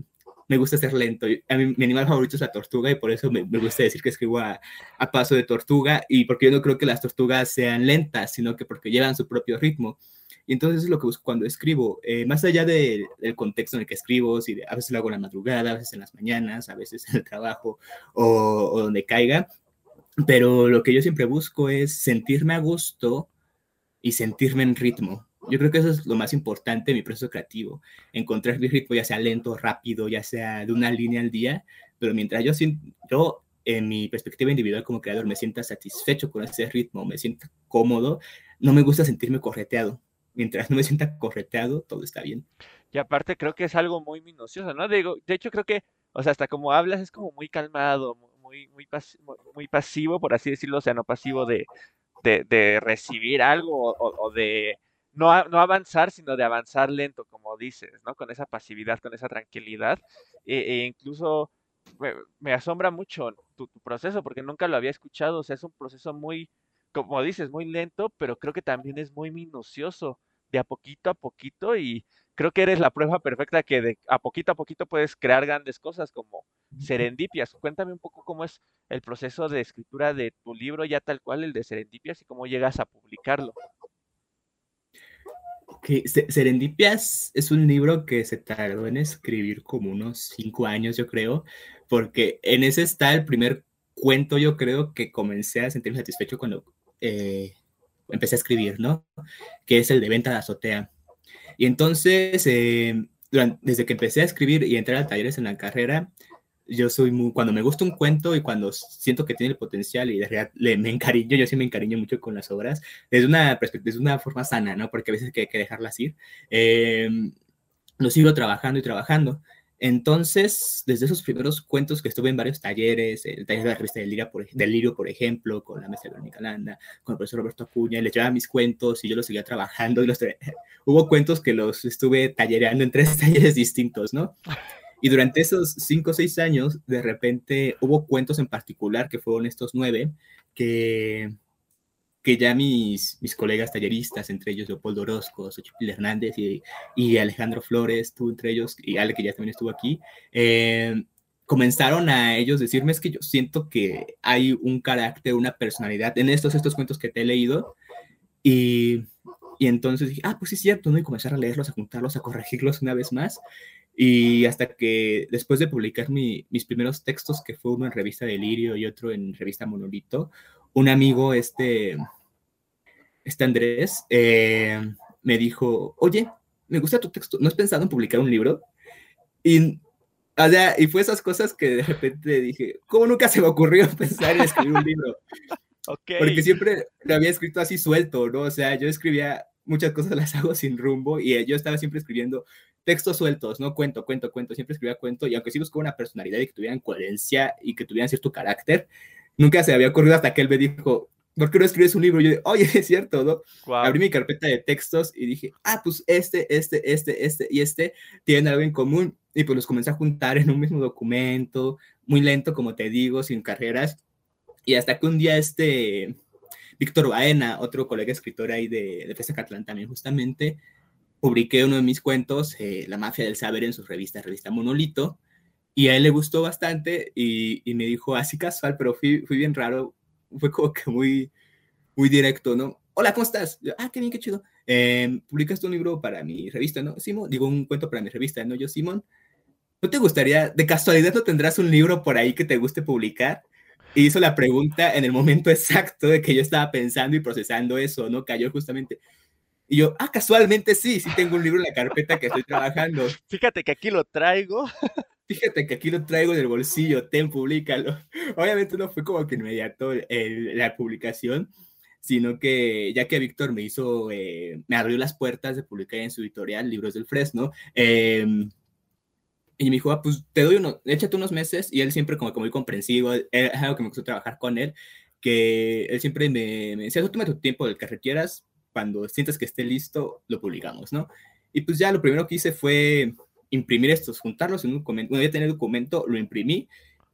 me gusta ser lento. A mí, mi animal favorito es la tortuga y por eso me, gusta decir que escribo a, paso de tortuga y porque yo no creo que las tortugas sean lentas, sino que porque llevan su propio ritmo. Y entonces es lo que busco cuando escribo, eh, más allá del contexto en el que escribo, si a veces lo hago en la madrugada, a veces en las mañanas, a veces [LAUGHS] en el trabajo o, o donde caiga, pero lo que yo siempre busco es sentirme a gusto y sentirme en ritmo. Yo creo que eso es lo más importante en mi proceso creativo, encontrar mi ritmo, ya sea lento, rápido, ya sea de una línea al día, pero mientras yo, yo en mi perspectiva individual como creador me sienta satisfecho con ese ritmo, me siento cómodo, no me gusta sentirme correteado. Mientras no me sienta correteado, todo está bien. Y aparte creo que es algo muy minucioso, ¿no? Digo, de hecho creo que, o sea, hasta como hablas es como muy calmado, muy, muy, muy pasivo, por así decirlo, o sea, no pasivo de, de, recibir algo o de no, avanzar, sino de avanzar lento, como dices, ¿no? Con esa pasividad, con esa tranquilidad. E, e incluso me, asombra mucho tu, proceso, porque nunca lo había escuchado. O sea, es un proceso muy, como dices, muy lento, pero creo que también es muy minucioso, de a poquito a poquito. Y creo que eres la prueba perfecta que de a poquito a poquito puedes crear grandes cosas como Serendipias. Cuéntame un poco cómo es el proceso de escritura de tu libro, ya tal cual el de Serendipias, y cómo llegas a publicarlo que Serendipias es un libro que se tardó en escribir como unos cinco años, yo creo, porque en ese está el primer cuento, yo creo, que comencé a sentirme satisfecho cuando eh, empecé a escribir, ¿no? Que es el de Venta de Azotea. Y entonces, eh, desde que empecé a escribir y entrar a talleres en la carrera, yo soy muy, cuando me gusta un cuento y cuando siento que tiene el potencial y de verdad le, me encariño, yo sí me encariño mucho con las obras, es una es una forma sana, ¿no? Porque a veces hay que, dejarlas ir. Em, lo sigo trabajando y trabajando. Entonces, desde esos primeros cuentos que estuve en varios talleres, el taller de la revista del Lirio, por, del por ejemplo, con la de Verónica Landa, con el profesor Roberto Acuña, les llevaba mis cuentos y yo los seguía trabajando. Y los [LAUGHS] Hubo cuentos que los estuve tallereando en tres [LAUGHS] talleres distintos, ¿no? Y durante esos cinco o seis años, de repente hubo cuentos en particular, que fueron estos nueve, que que ya mis, mis colegas talleristas, entre ellos Leopoldo Orozco, Xochitl Hernández y, y, Alejandro Flores, tú entre ellos, y Ale, que ya también estuvo aquí, eh, comenzaron a ellos decirme es que yo siento que hay un carácter, una personalidad en estos, estos cuentos que te he leído, y, y entonces dije, ah, pues sí es cierto, ¿no? Y comenzar a leerlos, a juntarlos, a corregirlos una vez más, y hasta que después de publicar mi, mis primeros textos, que fue uno en revista Delirio y otro en revista Monolito, un amigo, este, este Andrés, eh, me dijo, oye, me gusta tu texto, ¿no has pensado en publicar un libro? Y, o sea, y fue esas cosas que de repente dije, ¿cómo nunca se me ocurrió [LAUGHS] pensar en escribir un libro? [LAUGHS] Porque siempre lo había escrito así suelto, ¿no? O sea, yo escribía muchas cosas, [LAUGHS] las hago sin rumbo y yo estaba siempre escribiendo textos sueltos, ¿no? Cuento, cuento, cuento, siempre escribía cuento y aunque sí buscaba una personalidad y que tuvieran coherencia y que tuvieran cierto carácter, nunca se había ocurrido hasta que él me dijo, ¿por qué no escribes un libro? Y yo, oye, [LAUGHS] es cierto, ¿no? Abrí mi carpeta de textos y dije, ah, pues este, este, este, este y este tienen algo en común. Y pues los comencé a juntar en un mismo documento, muy lento, como te digo, sin carreras. Y hasta que un día este, Víctor Baena, otro colega escritor ahí de, de Festa Catlán también justamente, publiqué uno de mis cuentos, eh, La Mafia del Saber, en su revista, revista Monolito, y a él le gustó bastante y, y me dijo así casual, pero fui, fui, bien raro, fue como que muy, muy directo, ¿no? Hola, ¿cómo estás? ah, qué bien, qué chido. Eh, ¿Publicaste un libro para mi revista, no? Simón, digo, un cuento para mi revista, ¿no? Yo, Simón, ¿no te gustaría, de casualidad, no tendrás un libro por ahí que te guste publicar? Y hizo la pregunta en el momento [LAUGHS] exacto de que yo estaba pensando y procesando eso, ¿no? Cayó justamente. Y yo, ah, casualmente sí, sí tengo un libro en la carpeta que estoy trabajando. [LAUGHS] Fíjate que aquí lo traigo. Fíjate que aquí lo traigo en el bolsillo, ten, públicalo. [LAUGHS] Obviamente no fue como que inmediato la publicación, sino que ya que Víctor me hizo, eh, me abrió las puertas de publicar en su editorial Libros del Fresno, em, y me dijo, ah, pues te doy uno, échate unos meses, y él siempre como que muy comprensivo, es algo que me gustó trabajar con él, que él siempre me, me decía, tú toma tu tiempo, del que requieras, cuando sientas que esté listo, lo publicamos, ¿no? Y pues ya lo primero que hice fue imprimir estos, juntarlos en un documento. Bueno, ya tenía el documento, lo imprimí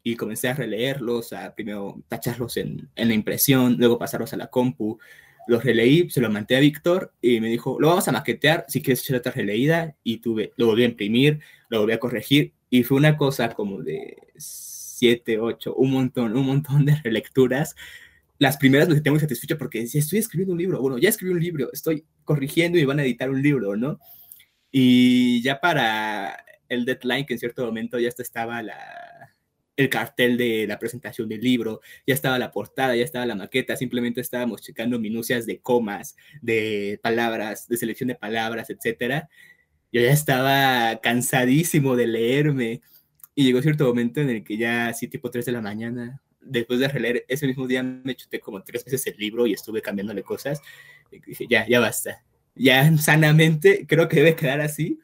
y comencé a releerlos, a primero tacharlos en, en, la impresión, luego pasarlos a la compu. Los releí, se lo mandé a Víctor y me dijo, lo vamos a maquetear si quieres echar otra releída. Y tuve, lo volví a imprimir, lo volví a corregir y fue una cosa como de siete, ocho, un montón, un montón de relecturas. Las primeras me sentía muy satisfecho porque decía, estoy escribiendo un libro, bueno, ya escribí un libro, estoy corrigiendo y van a editar un libro, ¿no? Y ya para el deadline, que en cierto momento ya estaba la, el cartel de la presentación del libro, ya estaba la portada, ya estaba la maqueta, simplemente estábamos checando minucias de comas, de palabras, de selección de palabras, etcétera. Yo ya estaba cansadísimo de leerme y llegó cierto momento en el que ya así tipo 3 de la mañana, después de releer ese mismo día me chuté como tres veces el libro y estuve cambiándole cosas. Y dije, ya, ya basta, ya [LAUGHS] sanamente, creo que debe quedar así.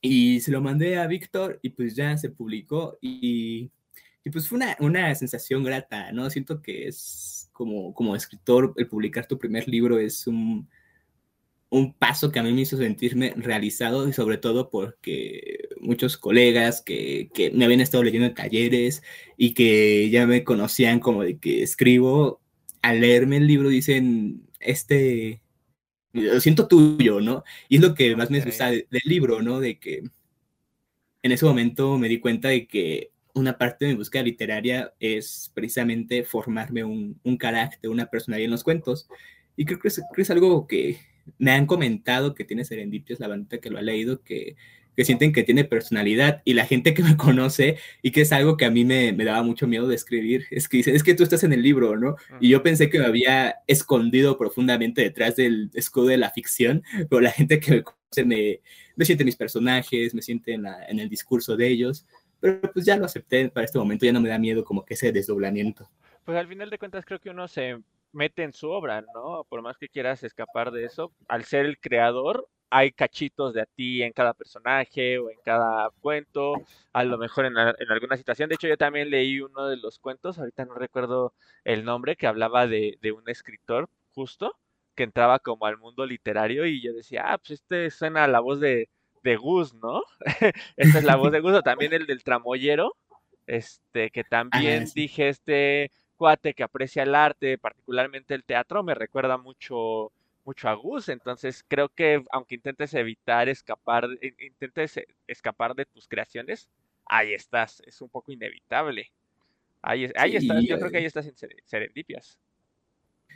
Y se lo mandé a Víctor y pues ya se publicó y, y pues fue una, una, sensación grata, ¿no? Siento que es como, como escritor, el publicar tu primer libro es un, un paso que a mí me hizo sentirme realizado y sobre todo porque muchos colegas que, que, me habían estado leyendo en talleres y que ya me conocían como de que escribo, al leerme el libro dicen, este, lo siento tuyo, ¿no? Y es lo que más me gusta del libro, ¿no? De que en ese momento me di cuenta de que una parte de mi búsqueda literaria es precisamente formarme un, un carácter, una personalidad en los cuentos. Y creo que es, creo que es algo que me han comentado que tiene Serendipios, la bandita que lo ha leído, que que sienten que tiene personalidad y la gente que [LAUGHS] me conoce y que es algo que a mí me, me daba mucho miedo de escribir, es que dicen, es que tú estás en el libro, ¿no? Y yo pensé que me había escondido profundamente detrás del escudo de la ficción, [LAUGHS] pero la gente que me conoce me, me siente mis personajes, me siente en, en el discurso de ellos, pero pues ya lo acepté para este momento, ya no me da miedo como que ese desdoblamiento. Pues al final de cuentas creo que uno se mete en su obra, ¿no? Por más que quieras escapar de eso, al ser el creador, hay cachitos de a ti en cada personaje o en cada cuento, a lo mejor en, alguna situación. De hecho, yo también leí uno de los cuentos, ahorita no recuerdo el nombre, que hablaba de, de un escritor justo que entraba como al mundo literario y yo decía, ah, pues este suena a la voz de, de Gus, ¿no? [LAUGHS] Esta es la voz de Gus, o también el del tramoyero, este, que también dije, este cuate que aprecia el arte, particularmente el teatro, me recuerda mucho mucho a Gus, entonces creo que aunque intentes evitar escapar, intentes e, escapar de tus creaciones, ahí estás, es un poco inevitable. Ahí, ahí estás, yo creo que ahí estás en serendipias.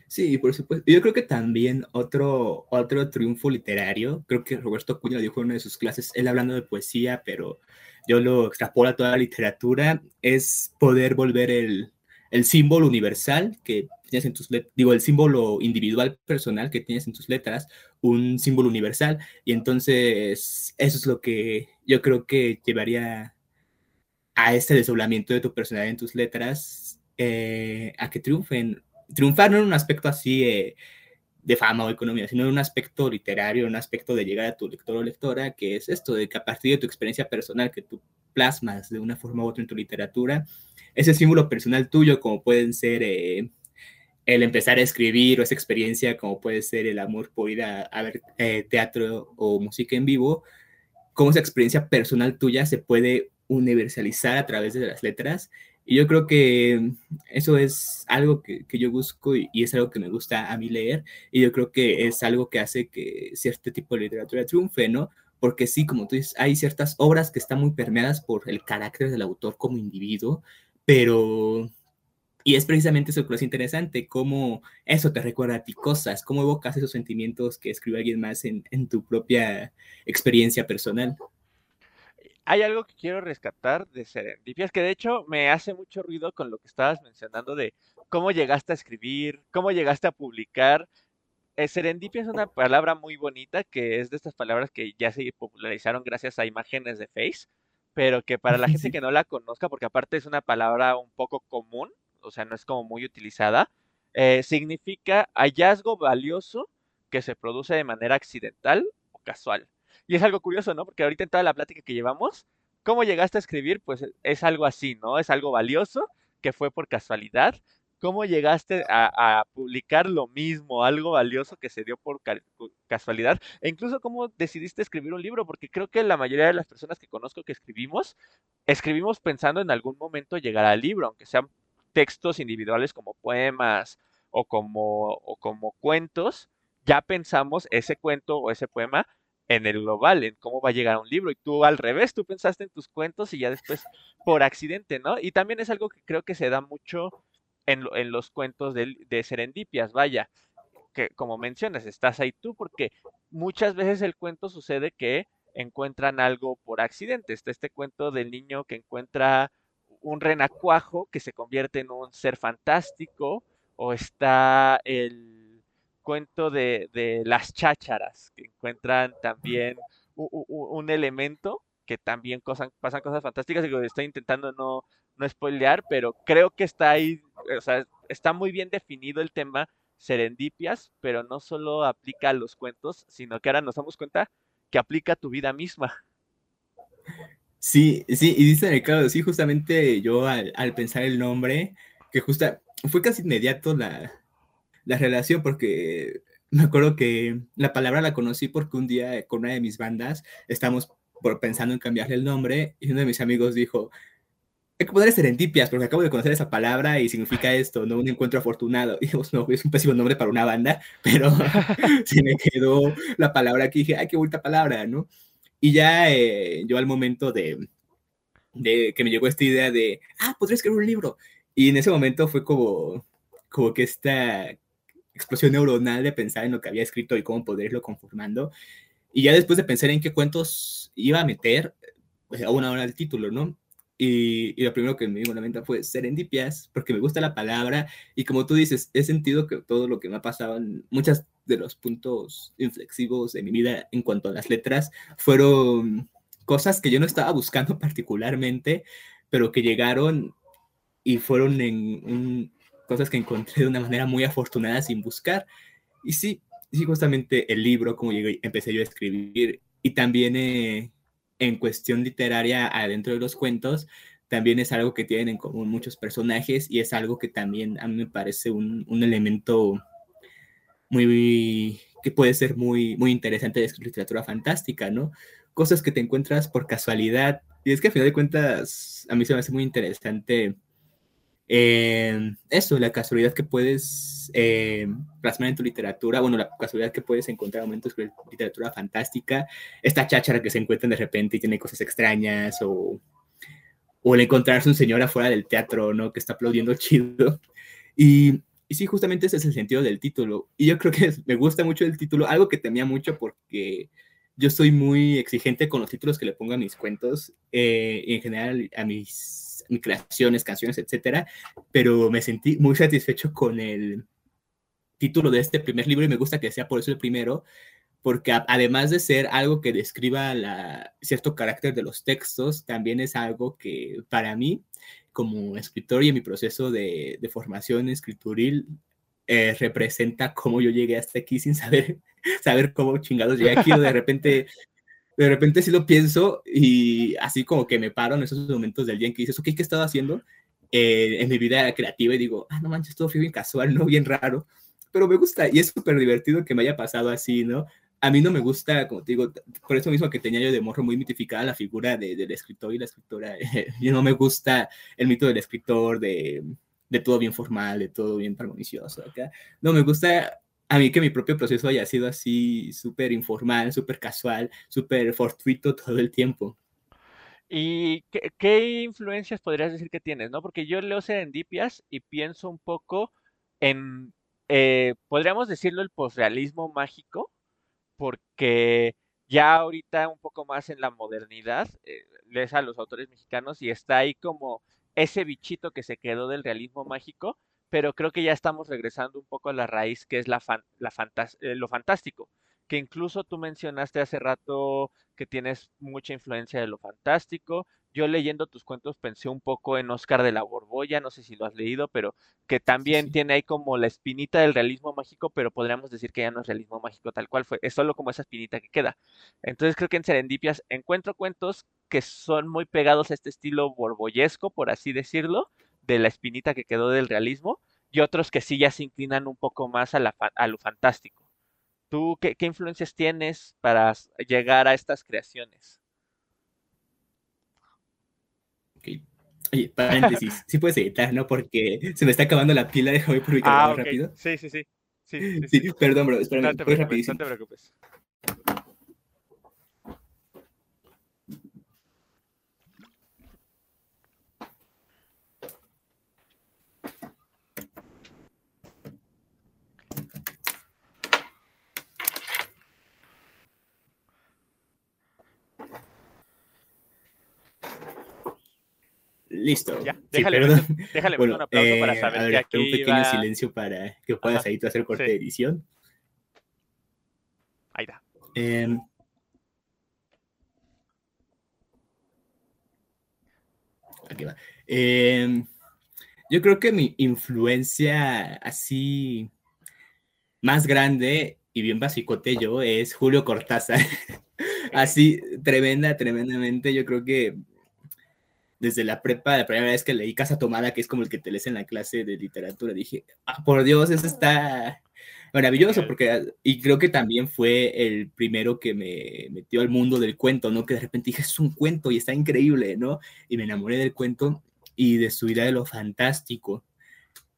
Sí, por supuesto. Yo creo que también otro, otro triunfo literario, creo que Roberto Acuña lo dijo en una de sus clases, él hablando de poesía, pero yo lo extrapolo a toda la literatura, es poder volver el, el símbolo universal que tienes en tus letras, digo, el símbolo individual personal que tienes en tus letras, un símbolo universal. Y entonces eso es lo que yo creo que llevaría a este desdoblamiento de tu personalidad en tus letras, eh, a que triunfen triunfar no en un aspecto así eh, de fama o economía, sino en un aspecto literario, en un aspecto de llegar a tu lector o lectora, que es esto, de que a partir de tu experiencia personal que tú plasmas de una forma u otra en tu literatura, ese símbolo personal tuyo, como pueden ser eh, el empezar a escribir o esa experiencia, como puede ser el amor por ir a, ver eh, teatro o música en vivo, cómo esa experiencia personal tuya se puede universalizar a través de las letras y yo creo que eso es algo que, que yo busco y, es algo que me gusta a mí leer. Y yo creo que es algo que hace que cierto tipo de literatura triunfe, ¿no? Porque sí, como tú dices, hay ciertas obras que están muy permeadas por el carácter del autor como individuo, pero... Y es precisamente eso que es interesante, cómo eso te recuerda a ti cosas, cómo evocas esos sentimientos que escribe alguien más en, en tu propia experiencia personal hay algo que quiero rescatar de Serendipias, que de hecho me hace mucho ruido con lo que estabas mencionando de cómo llegaste a escribir, cómo llegaste a publicar. Eh, serendipia es una palabra muy bonita, que es de estas palabras que ya se popularizaron gracias a imágenes de Face, pero que para la [LAUGHS] gente que no la conozca, porque aparte es una palabra un poco común, o sea, no es como muy utilizada, eh, significa hallazgo valioso que se produce de manera accidental o casual. Y es algo curioso, ¿no? Porque ahorita en toda la plática que llevamos, ¿cómo llegaste a escribir? Pues es algo así, ¿no? Es algo valioso que fue por casualidad. ¿Cómo llegaste a, publicar lo mismo, algo valioso que se dio por casualidad? E incluso cómo decidiste escribir un libro, porque creo que la mayoría de las personas que conozco que escribimos, escribimos pensando en algún momento llegar al libro, aunque sean textos individuales como poemas o como, o como cuentos, ya pensamos ese cuento o ese poema en el global, en cómo va a llegar un libro. Y tú al revés, tú pensaste en tus cuentos y ya después por accidente, ¿no? Y también es algo que creo que se da mucho en, los cuentos de, de Serendipias, vaya, que como mencionas, estás ahí tú porque muchas veces el cuento sucede que encuentran algo por accidente. Está este cuento del niño que encuentra un renacuajo que se convierte en un ser fantástico, o está el cuento de, de las chácharas, que encuentran también un, elemento que también pasan cosas fantásticas y que estoy intentando no, no spoilear, pero creo que está ahí, o sea, está muy bien definido el tema serendipias, pero no solo aplica a los cuentos, sino que ahora nos damos cuenta que aplica a tu vida misma. Sí, sí, y dice Ricardo, sí, justamente yo al, pensar el nombre, que justa, fue casi inmediato la, la relación porque me acuerdo que la palabra la conocí porque un día con una de mis bandas estamos por, pensando en cambiarle el nombre y uno de mis amigos dijo, hay que poner serendipias porque acabo de conocer esa palabra y significa esto, ¿no? Un encuentro afortunado. [LAUGHS] Dijimos, no, es un pésimo nombre para una banda, [LAUGHS] pero [LAUGHS] se me quedó la palabra que dije, ay, qué bonita palabra, ¿no? Y ya eh, yo al momento de, de que me llegó esta idea de, ah, podría escribir un libro. Y en ese momento fue como, como que esta explosión neuronal de pensar en lo que había escrito y cómo poder irlo conformando. Y ya después de pensar en qué cuentos iba a meter, pues a una hora el título, ¿no? Y, y, lo primero que me vino a la mente fue serendipias, porque me gusta la palabra y como tú dices, he sentido que todo lo que me ha pasado en muchos de los puntos inflexivos de mi vida en cuanto a las letras fueron cosas que yo no estaba buscando [LAUGHS] particularmente, pero que llegaron y fueron en cosas que encontré de una manera muy afortunada sin buscar. Y sí, sí, justamente el libro, como llegué, empecé yo a escribir, y también eh, en cuestión literaria, adentro de los cuentos, también es algo que tienen en común muchos personajes y es algo que también a mí me parece un, un elemento muy, que puede ser muy, muy interesante de literatura fantástica, ¿no? Cosas que te encuentras por casualidad. Y es que a final de cuentas, a mí se me hace muy interesante eh, eso, la casualidad que puedes eh, plasmar en tu literatura, bueno, la casualidad que puedes encontrar momentos de literatura fantástica, esta cháchara que se encuentran de repente y tiene cosas extrañas, o, o el encontrarse un señor afuera del teatro, ¿no? Que está aplaudiendo chido. Y, y sí, justamente ese es el sentido del título. Y yo creo que me gusta mucho el título, algo que temía mucho porque yo soy muy exigente con los títulos que le pongo a mis cuentos eh, y en general a mis mis creaciones, canciones, etcétera, pero me sentí muy satisfecho con el título de este primer libro y me gusta que sea por eso el primero, porque además de ser algo que describa la, cierto carácter de los textos, también es algo que para mí, como escritor y en mi proceso de, de formación escrituril, eh, representa cómo yo llegué hasta aquí sin saber, [LAUGHS] saber cómo chingados llegué aquí, de repente [LAUGHS] de repente sí lo pienso y así como que me paro en esos momentos del día en que dices, ok, ¿qué he estado haciendo eh, en mi vida creativa? Y digo, ah, no manches, todo fue bien casual, ¿no? Bien raro, pero me gusta y es súper divertido que me haya pasado así, ¿no? A mí no me gusta, como te digo, por eso mismo que tenía yo de morro muy mitificada la figura de, del escritor y la escritora. [LAUGHS] y no me gusta el mito del escritor, de, de todo bien formal, de todo bien armonicioso. Acá. No, me gusta a mí que mi propio proceso haya sido así súper informal, súper casual, súper fortuito todo el tiempo. ¿Y qué, influencias podrías decir que tienes, no? Porque yo leo Serendipias y pienso un poco en, eh, podríamos decirlo, el posrealismo mágico, porque ya ahorita un poco más en la modernidad, eh, lees a los autores mexicanos y está ahí como ese bichito que se quedó del realismo mágico, pero creo que ya estamos regresando un poco a la raíz que es la, la eh, lo fantástico, que incluso tú mencionaste hace rato que tienes mucha influencia de lo fantástico. Yo leyendo tus cuentos pensé un poco en Oscar de la Borbolla, no sé si lo has leído, pero que también tiene ahí como la espinita del realismo mágico, pero podríamos decir que ya no es realismo mágico tal cual fue, es solo como esa espinita que queda. Entonces creo que en Serendipias encuentro cuentos que son muy pegados a este estilo borbollesco, por así decirlo, de la espinita que quedó del realismo y otros que sí ya se inclinan un poco más a, la, a lo fantástico. ¿Tú qué, influencias tienes para llegar a estas creaciones? Ok. Oye, paréntesis, sí puedes editar, ¿no? Porque se me está acabando la pila, déjame publicar ah, más rápido. Sí, sí, sí. Sí, sí, sí. perdón, bro, espérame, no te preocupes, no te preocupes. Listo. Ya, déjale, déjale un aplauso para eh, saber que aquí Un pequeño silencio para que puedas ahí tú hacer corte de edición. Ahí está. Em, aquí va. Em, yo creo que mi influencia así más grande y bien basicote yo es Julio Cortázar. [LAUGHS] así, tremenda, tremendamente. Yo creo que desde la prepa, la primera vez que leí Casa Tomada, que es como el que te lees en la clase de literatura, dije, ah, por Dios, eso está maravilloso, porque, y creo que también fue el primero que me metió al mundo del cuento, ¿no? Que de repente dije, es un cuento y está increíble, ¿no? Y me enamoré del cuento y de su idea de lo fantástico.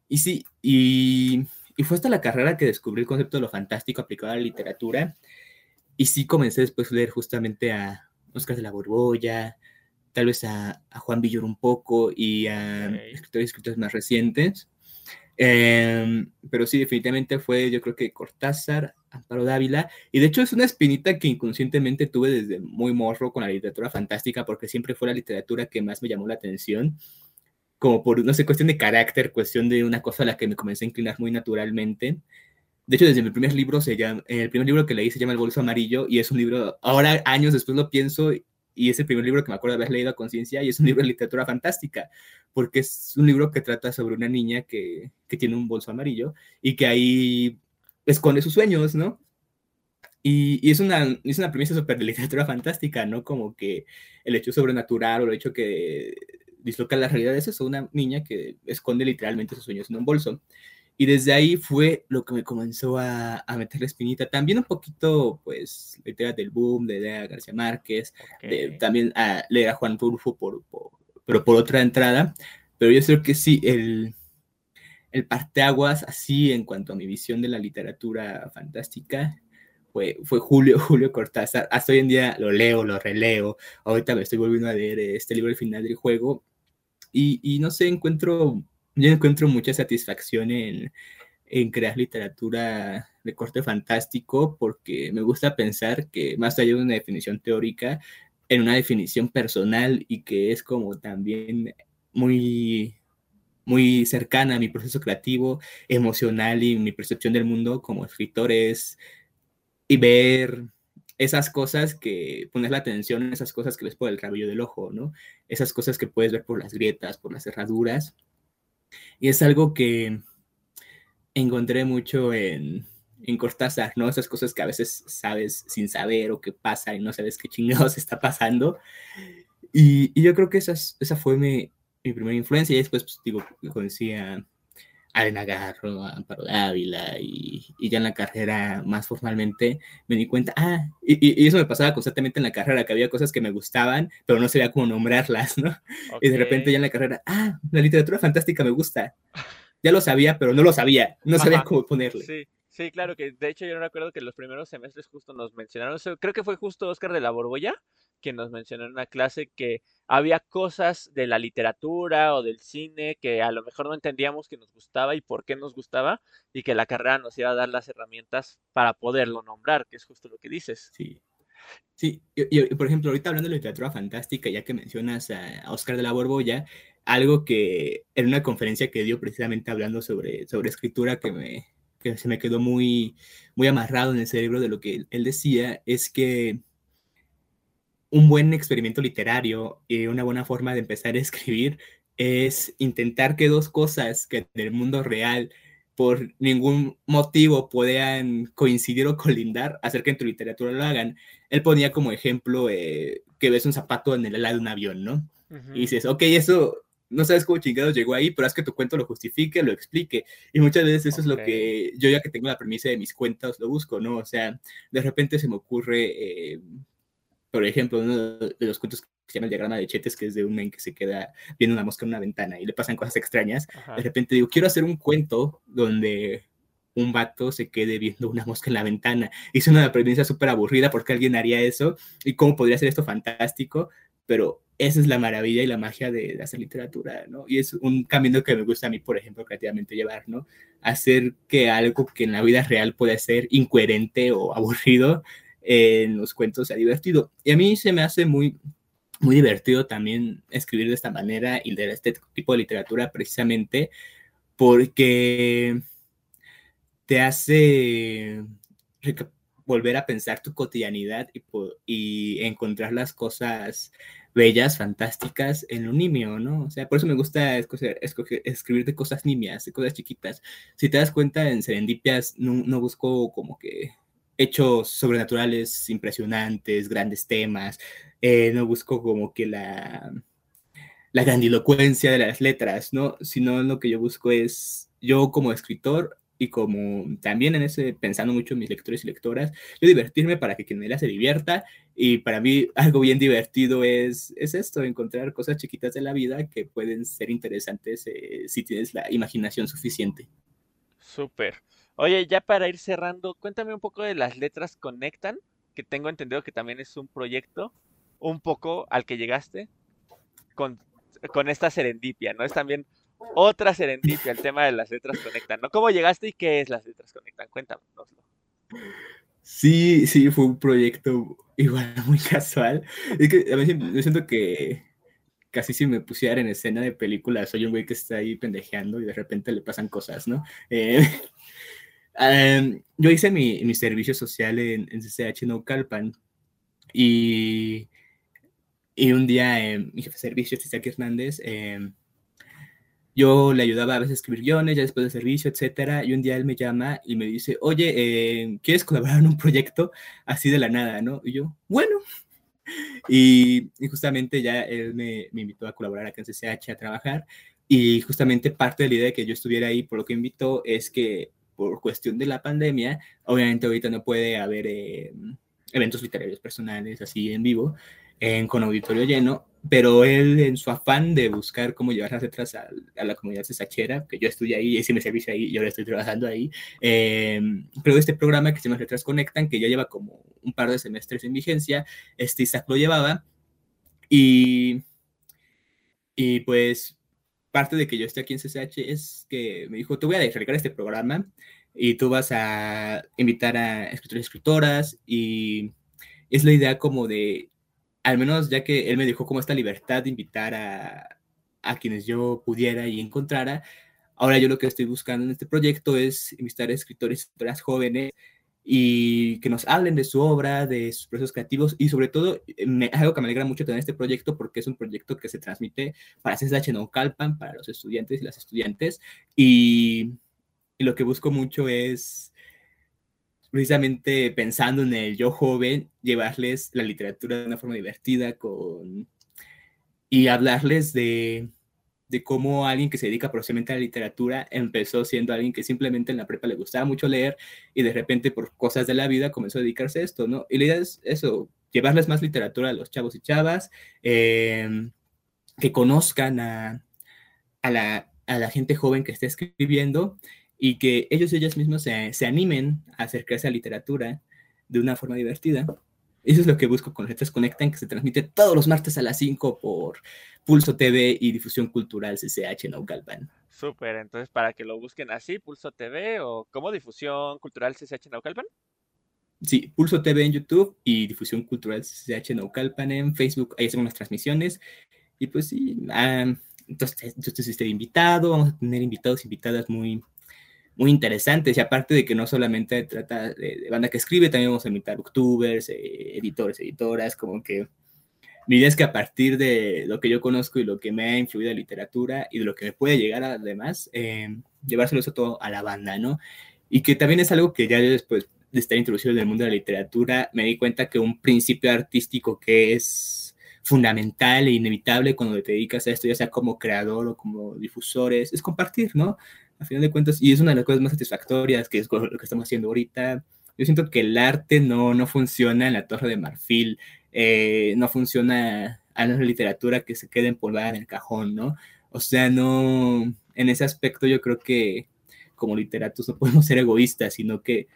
Y sí, y, y fue hasta la carrera que descubrí el concepto de lo fantástico aplicado a la literatura. Y sí comencé después a leer justamente a Oscar de la Borbolla, tal vez a, Juan Villor un poco y a escritores y escritores más recientes. Em, pero sí, definitivamente fue, yo creo que Cortázar, Amparo Dávila, y de hecho es una espinita que inconscientemente tuve desde muy morro con la literatura fantástica, porque siempre fue la literatura que más me llamó la atención, como por, no sé, cuestión de carácter, cuestión de una cosa a la que me comencé a inclinar muy naturalmente. De hecho, desde mi primer libro, se llama, el primer libro que leí se llama El Bolso Amarillo, y es un libro, ahora años después lo pienso y es el primer libro que me acuerdo haber leído a conciencia y es un libro de literatura fantástica, porque es un libro que trata sobre una niña que, que tiene un bolso amarillo y que ahí esconde sus sueños, ¿no? Y, es, una, es una premisa súper de literatura fantástica, ¿no? Como que el hecho sobrenatural o el hecho que disloca la realidad es una niña que esconde literalmente sus sueños en un bolso. Y desde ahí fue lo que me comenzó a, a meter la espinita. También un poquito, pues, la idea del boom, de idea García Márquez, también a leer a Juan Rulfo, por, pero por otra entrada. Pero yo creo que sí, el, el parteaguas así en cuanto a mi visión de la literatura fantástica fue, fue Julio, [LAUGHS] Julio Cortázar. Hasta hoy en día lo leo, lo releo. Ahorita me estoy volviendo a leer este libro, El final del juego. Y, y no sé, encuentro, yo encuentro mucha satisfacción en, en crear literatura de corte fantástico porque me gusta pensar que más allá de una definición teórica, en una definición personal y que es como también muy muy cercana a mi proceso creativo, emocional y mi percepción del mundo como escritor es y ver esas cosas que pones la atención en esas cosas que ves por el cabello del ojo, ¿no? Esas cosas que puedes ver por las grietas, por las cerraduras. Y es algo que encontré mucho en, en Cortázar, ¿no? Esas cosas que a veces sabes sin saber o que pasa y no sabes qué chingados [LAUGHS] está pasando. Y, yo creo que esa, esa fue mi, mi primera influencia. Y después, pues, digo, conocí a, a Elena Garro, Amparo Ávila y, y, ya en la carrera más formalmente me di cuenta, ah, y, y, eso me pasaba constantemente en la carrera, que había cosas que me gustaban, pero no sabía cómo nombrarlas, ¿no? Y de repente ya en la carrera, ah, la literatura fantástica me gusta. Ya lo sabía, pero no lo sabía, no sabía cómo ponerle. Sí. Sí, claro, que de hecho yo recuerdo que los primeros semestres justo nos mencionaron, creo que fue justo Oscar de la Borbolla quien nos mencionó en una clase que había cosas de la literatura o del cine que a lo mejor no entendíamos que nos gustaba y por qué nos gustaba y que la carrera nos iba a dar las herramientas para poderlo nombrar, que es justo lo que dices. Sí. Sí, y, por ejemplo, ahorita hablando de literatura fantástica, ya que mencionas a, Oscar de la Borbolla, algo que en una conferencia que dio precisamente hablando sobre, sobre escritura que, me, que se me quedó muy, muy amarrado en el cerebro de lo que él decía, es que un buen experimento literario y una buena forma de empezar a escribir es intentar que dos cosas que en el mundo real por ningún motivo puedan coincidir o colindar, hacer que en tu literatura lo hagan. Él ponía como ejemplo eh, que ves un zapato en el ala de un avión, ¿no? Y dices, ok, eso no sabes cómo chingados llegó ahí, pero haz que tu cuento lo justifique, lo explique. Y muchas veces eso es lo que yo ya que tengo la premisa de mis cuentos lo busco, ¿no? O sea, de repente se me ocurre... Eh, por ejemplo, uno de los cuentos que se llama el diagrama de Chetes, que es de un men que se queda viendo una mosca en una ventana y le pasan cosas extrañas. De repente digo, quiero hacer un cuento donde un vato se quede viendo una mosca en la ventana. Es una premisa súper aburrida porque alguien haría eso y cómo podría ser esto fantástico, pero esa es la maravilla y la magia de, de, hacer literatura, ¿no? Y es un camino que me gusta a mí, por ejemplo, creativamente llevar, ¿no? Hacer que algo que en la vida real puede ser incoherente o aburrido, en los cuentos sea divertido. Y a mí se me hace muy, muy divertido también escribir de esta manera y leer este tipo de literatura precisamente porque te hace volver a pensar tu cotidianidad y, y, encontrar las cosas bellas, fantásticas en lo nimio, ¿no? O sea, por eso me gusta escoger, escribir de cosas nimias, de cosas chiquitas. Si te das cuenta, en Serendipias no, busco como que hechos sobrenaturales impresionantes, grandes temas. Eh, no busco como que la, la grandilocuencia de las letras, ¿no? Sino lo que yo busco es, yo como escritor y como también en ese, pensando mucho en mis lectores y lectoras, yo divertirme para que quien me la se divierta y para mí algo bien divertido es, es esto, encontrar cosas chiquitas de la vida que pueden ser interesantes eh, si tienes la imaginación suficiente. Súper. Oye, ya para ir cerrando, cuéntame un poco de las letras Conectan, que tengo entendido que también es un proyecto, un poco al que llegaste con, con esta serendipia, ¿no? Es también otra serendipia el tema de las letras Conectan, ¿no? ¿Cómo llegaste y qué es las letras Conectan? Cuéntanoslo. Sí, sí, fue un proyecto igual [LAUGHS] muy casual. Es que a yo siento que casi si me pusiera en escena de película, soy un güey que está ahí pendejeando y de repente le pasan cosas, ¿no? [LAUGHS] Em, yo hice mi, mi, servicio social en, en CCH Naucalpan y, y un día eh, mi jefe de servicio, Isaac Hernández, eh, yo le ayudaba a veces a escribir guiones, ya después de servicio, etcétera, y un día él me llama y me dice, oye, eh, ¿quieres colaborar en un proyecto así de la nada, no? Y yo, bueno. [LAUGHS] Y, justamente ya él me, me, invitó a colaborar acá en CCH a trabajar, y justamente parte de la idea de que yo estuviera ahí, por lo que invitó, es que por cuestión de la pandemia, obviamente ahorita no puede haber eh, eventos literarios personales así en vivo, con auditorio lleno, pero él en su afán de buscar cómo llevar las letras a, la comunidad cesachera, que yo estudié ahí, hice mi servicio ahí y ahora estoy trabajando ahí, eh, creo este programa que se llama Letras Conectan, que ya lleva como un par de semestres en vigencia, este Isaac lo llevaba, y, y pues parte de que yo esté aquí en CCH es que me dijo, te voy a descargar este programa y tú vas a invitar a escritores y escritoras y es la idea como de al menos ya que él me dejó como esta libertad de invitar a, a quienes yo pudiera y encontrara, ahora yo lo que estoy buscando en este proyecto es invitar a escritores y escritoras jóvenes y que nos hablen de su obra, de sus procesos creativos y sobre todo me, algo que me alegra mucho tener este proyecto porque es un proyecto que se transmite para CSH Naucalpan, para los estudiantes y las estudiantes y, y lo que busco mucho es precisamente pensando en el yo joven, llevarles la literatura de una forma divertida con, y hablarles de, de cómo alguien que se dedica profesionalmente a la literatura empezó siendo alguien que simplemente en la prepa le gustaba mucho leer y de repente por cosas de la vida comenzó a dedicarse a esto, ¿no? Y la idea es eso, llevarles más literatura a los chavos y chavas, em, que conozcan a, a, la, a la gente joven que está escribiendo y que ellos y ellas mismos se, se, animen a acercarse a literatura de una forma divertida. Eso es lo que busco con Letras Conectan, que se transmite todos los martes a las 5 por Pulso TV y Difusión Cultural CCH Naucalpan. Súper, entonces para que lo busquen así, Pulso TV o como Difusión Cultural CCH Naucalpan. Sí, Pulso TV en YouTube y Difusión Cultural CCH Naucalpan en Facebook. Ahí hacemos las transmisiones. Y pues sí, ah, entonces, entonces estoy invitado, vamos a tener invitados, invitadas muy, muy interesantes. Y aparte de que no solamente trata de, banda que escribe, también vamos a invitar booktubers, eh, editores, editoras, como que mi idea es que a partir de lo que yo conozco y lo que me ha influido la literatura y de lo que me puede llegar además, eh, llevárselo eso todo a la banda, ¿no? Y que también es algo que ya después de estar introducido en el mundo de la literatura, me di cuenta que un principio artístico que es fundamental e inevitable cuando te dedicas a esto, ya sea como creador o como difusor, es, es compartir, ¿no? A final de cuentas, y es una de las cosas más satisfactorias que es lo que estamos haciendo ahorita. Yo siento que el arte no, no funciona en la torre de marfil, eh, no funciona a la literatura que se quede empolvada en el cajón, ¿no? O sea, no, en ese aspecto yo creo que como literatos no podemos ser egoístas, sino que,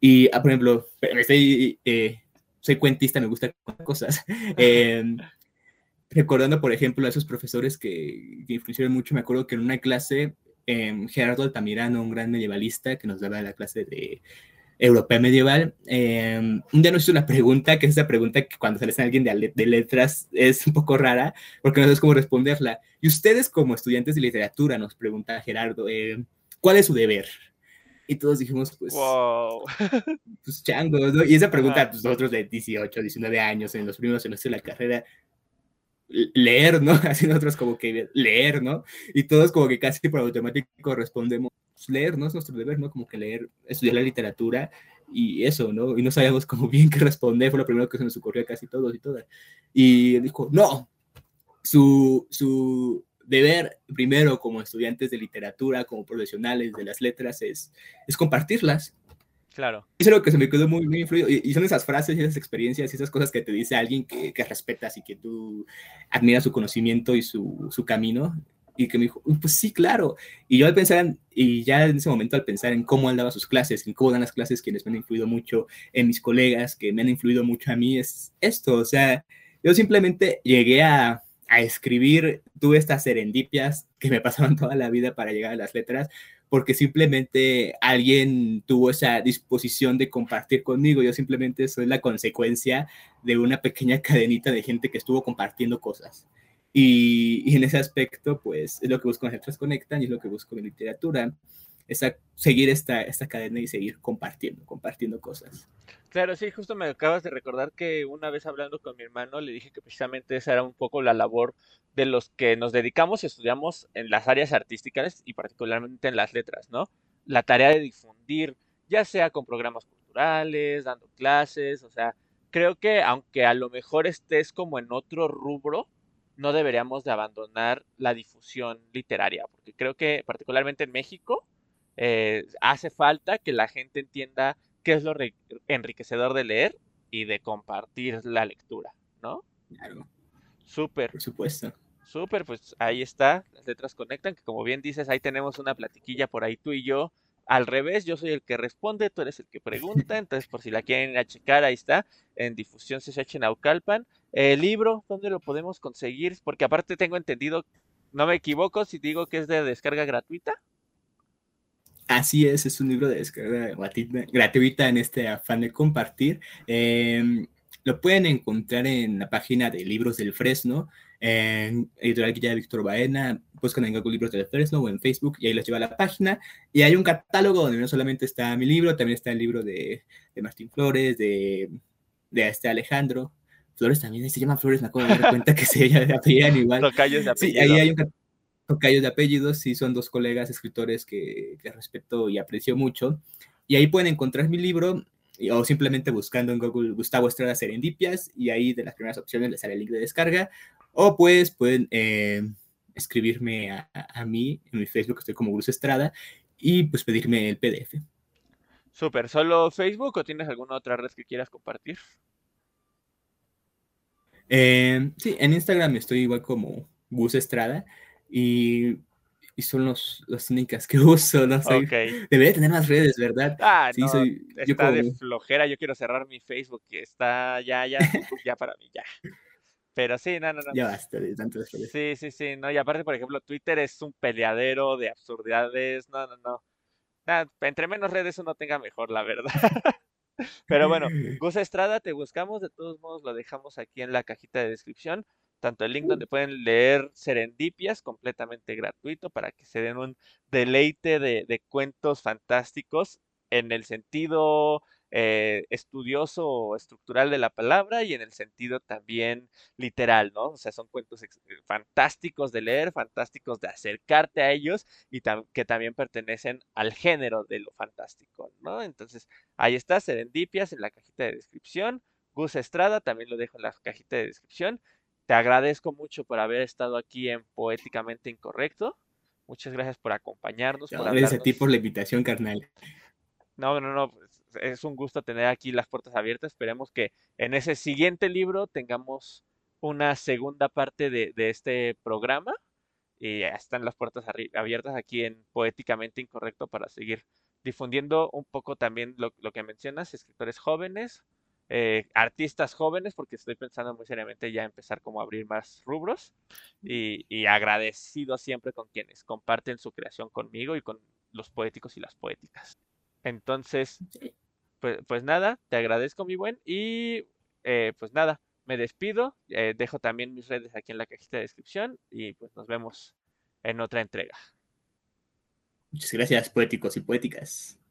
y ah, por ejemplo, soy, eh, soy cuentista, me gusta cosas. [LAUGHS] Em, recordando, por ejemplo, a esos profesores que, que influyeron mucho, me acuerdo que en una clase Em, Gerardo Altamirano, un gran medievalista que nos daba la clase de europea medieval, em, un día nos hizo una pregunta, que es esa pregunta que cuando se le a alguien de, de, letras es un poco rara, porque no sabes cómo responderla. Y ustedes como estudiantes de literatura, nos pregunta Gerardo, em, ¿cuál es su deber? Y todos dijimos, pues, wow. pues changos, ¿no? Y esa pregunta, pues nosotros de 18, 19 años, en los primeros semestres de la carrera, leer, ¿no? [LAUGHS] Así nosotros como que leer, ¿no? Y todos como que casi por automático respondemos, pues, leer, ¿no? Es nuestro deber, ¿no? Como que leer, estudiar la literatura y eso, ¿no? Y no sabíamos como [LAUGHS] bien qué responder, fue lo primero que se nos ocurrió a casi todos y todas. Y dijo, no, su, su deber primero como estudiantes de literatura, como profesionales de las letras, es, es compartirlas, Claro. Eso es lo que se me quedó muy, muy influido. Y son esas frases y esas experiencias y esas cosas que te dice alguien que, que respetas y que tú admiras su conocimiento y su, su, camino. Y que me dijo, pues sí, claro. Y yo al pensar, en, y ya en ese momento al pensar en cómo él daba sus clases, en cómo dan las clases quienes me han influido mucho, en mis colegas que me han influido mucho a mí, es esto. O sea, yo simplemente llegué a, a escribir, tuve estas serendipias que me [LAUGHS] pasaron toda la vida para llegar a las letras, porque simplemente alguien tuvo esa disposición de compartir conmigo. Yo simplemente soy la consecuencia de una pequeña cadenita de gente que estuvo compartiendo cosas. Y, en ese aspecto, pues es lo que busco en Letras Conectan y es lo que busco en literatura. Esta, seguir esta, esta cadena y seguir compartiendo, compartiendo cosas. Claro, sí, justo me acabas de recordar que una vez hablando con mi hermano le dije que precisamente esa era un poco la labor de los que nos dedicamos y estudiamos en las áreas artísticas y particularmente en las letras, ¿no? La tarea de difundir, ya sea con programas culturales, dando clases, o sea, creo que aunque a lo mejor estés como en otro rubro, no deberíamos de abandonar la difusión literaria, porque creo que particularmente en México eh, hace falta que la gente entienda qué es lo enriquecedor de leer y de compartir la lectura, ¿no? Claro. Súper. Por supuesto. Súper, pues ahí está, las letras conectan, que como bien dices, ahí tenemos una platiquilla por ahí tú y yo. Al revés, yo soy el que responde, tú eres el que pregunta, [LAUGHS] entonces por si la quieren ir a checar, ahí está, en Difusión CSH Naucalpan. El libro, ¿dónde lo podemos conseguir? Porque aparte tengo entendido, no me equivoco si digo que es de descarga gratuita. Así es, es un libro de descarga gratuita en este afán de compartir. Em, lo pueden encontrar en la página de Libros del Fresno, en Editorial Guía Víctor Baena, buscan en Google Libros del Fresno o en Facebook y ahí los lleva a la página. Y hay un catálogo donde no solamente está mi libro, también está el libro de, de Martín Flores, de, de este Alejandro. Flores también se llama Flores, me acabo de dar cuenta que se [LAUGHS] apellidan igual. de Sí, ahí hay un [LAUGHS] tocayos de apellidos, sí, son dos colegas escritores que, que respeto y aprecio mucho. Y ahí pueden encontrar mi libro o simplemente buscando en Google Gustavo Estrada Serendipias y ahí de las primeras opciones les sale el link de descarga. O pues pueden eh, escribirme a, a, mí en mi Facebook, estoy como Gus Estrada, y pues pedirme el PDF. Súper, ¿solo Facebook o tienes alguna otra red que quieras compartir? Eh, sí, en Instagram estoy igual como Gus Estrada y y son los, las únicas que [LAUGHS] uso, no sé. Debería tener más redes, ¿verdad? Ah, sí, soy, está de flojera, yo quiero cerrar mi Facebook, que está ya, ya, ya para mí, ya. Pero sí, no, no, no. Ya basta de tantas redes. Sí, sí, sí, no, y aparte, por ejemplo, Twitter es un peleadero de absurdidades, no, no, no. entre menos redes uno tenga mejor, la verdad. [LAUGHS] Pero bueno, [LAUGHS] Gus Estrada, te buscamos, de todos modos lo dejamos aquí en la cajita de descripción tanto el link donde pueden leer Serendipias completamente gratuito para que se den un deleite de, cuentos fantásticos en el sentido eh, estudioso o estructural de la palabra y en el sentido también literal, ¿no? O sea, son cuentos fantásticos de leer, fantásticos de acercarte a ellos y que también pertenecen al género de lo fantástico, ¿no? Entonces, ahí está, Serendipias en la cajita de descripción. Gus Estrada, también lo dejo en la cajita de descripción. Te agradezco mucho por haber estado aquí en Poéticamente Incorrecto. Muchas gracias por acompañarnos. gracias a ti por la invitación, carnal. No, no, no. Pues, es un gusto tener aquí las puertas abiertas. Esperemos que en ese siguiente libro tengamos una segunda parte de, este programa. Y ya están las puertas abiertas aquí en Poéticamente Incorrecto para seguir difundiendo un poco también lo, lo que mencionas, escritores jóvenes, eh, artistas jóvenes, porque estoy pensando muy seriamente ya empezar como a abrir más rubros y, agradecido siempre con quienes comparten su creación conmigo y con los poéticos y las poéticas. Entonces, pues, pues nada, te agradezco mi buen y eh, pues nada, me despido, eh, dejo también mis redes aquí en la cajita de descripción y pues nos vemos en otra entrega. Muchas gracias, poéticos y poéticas.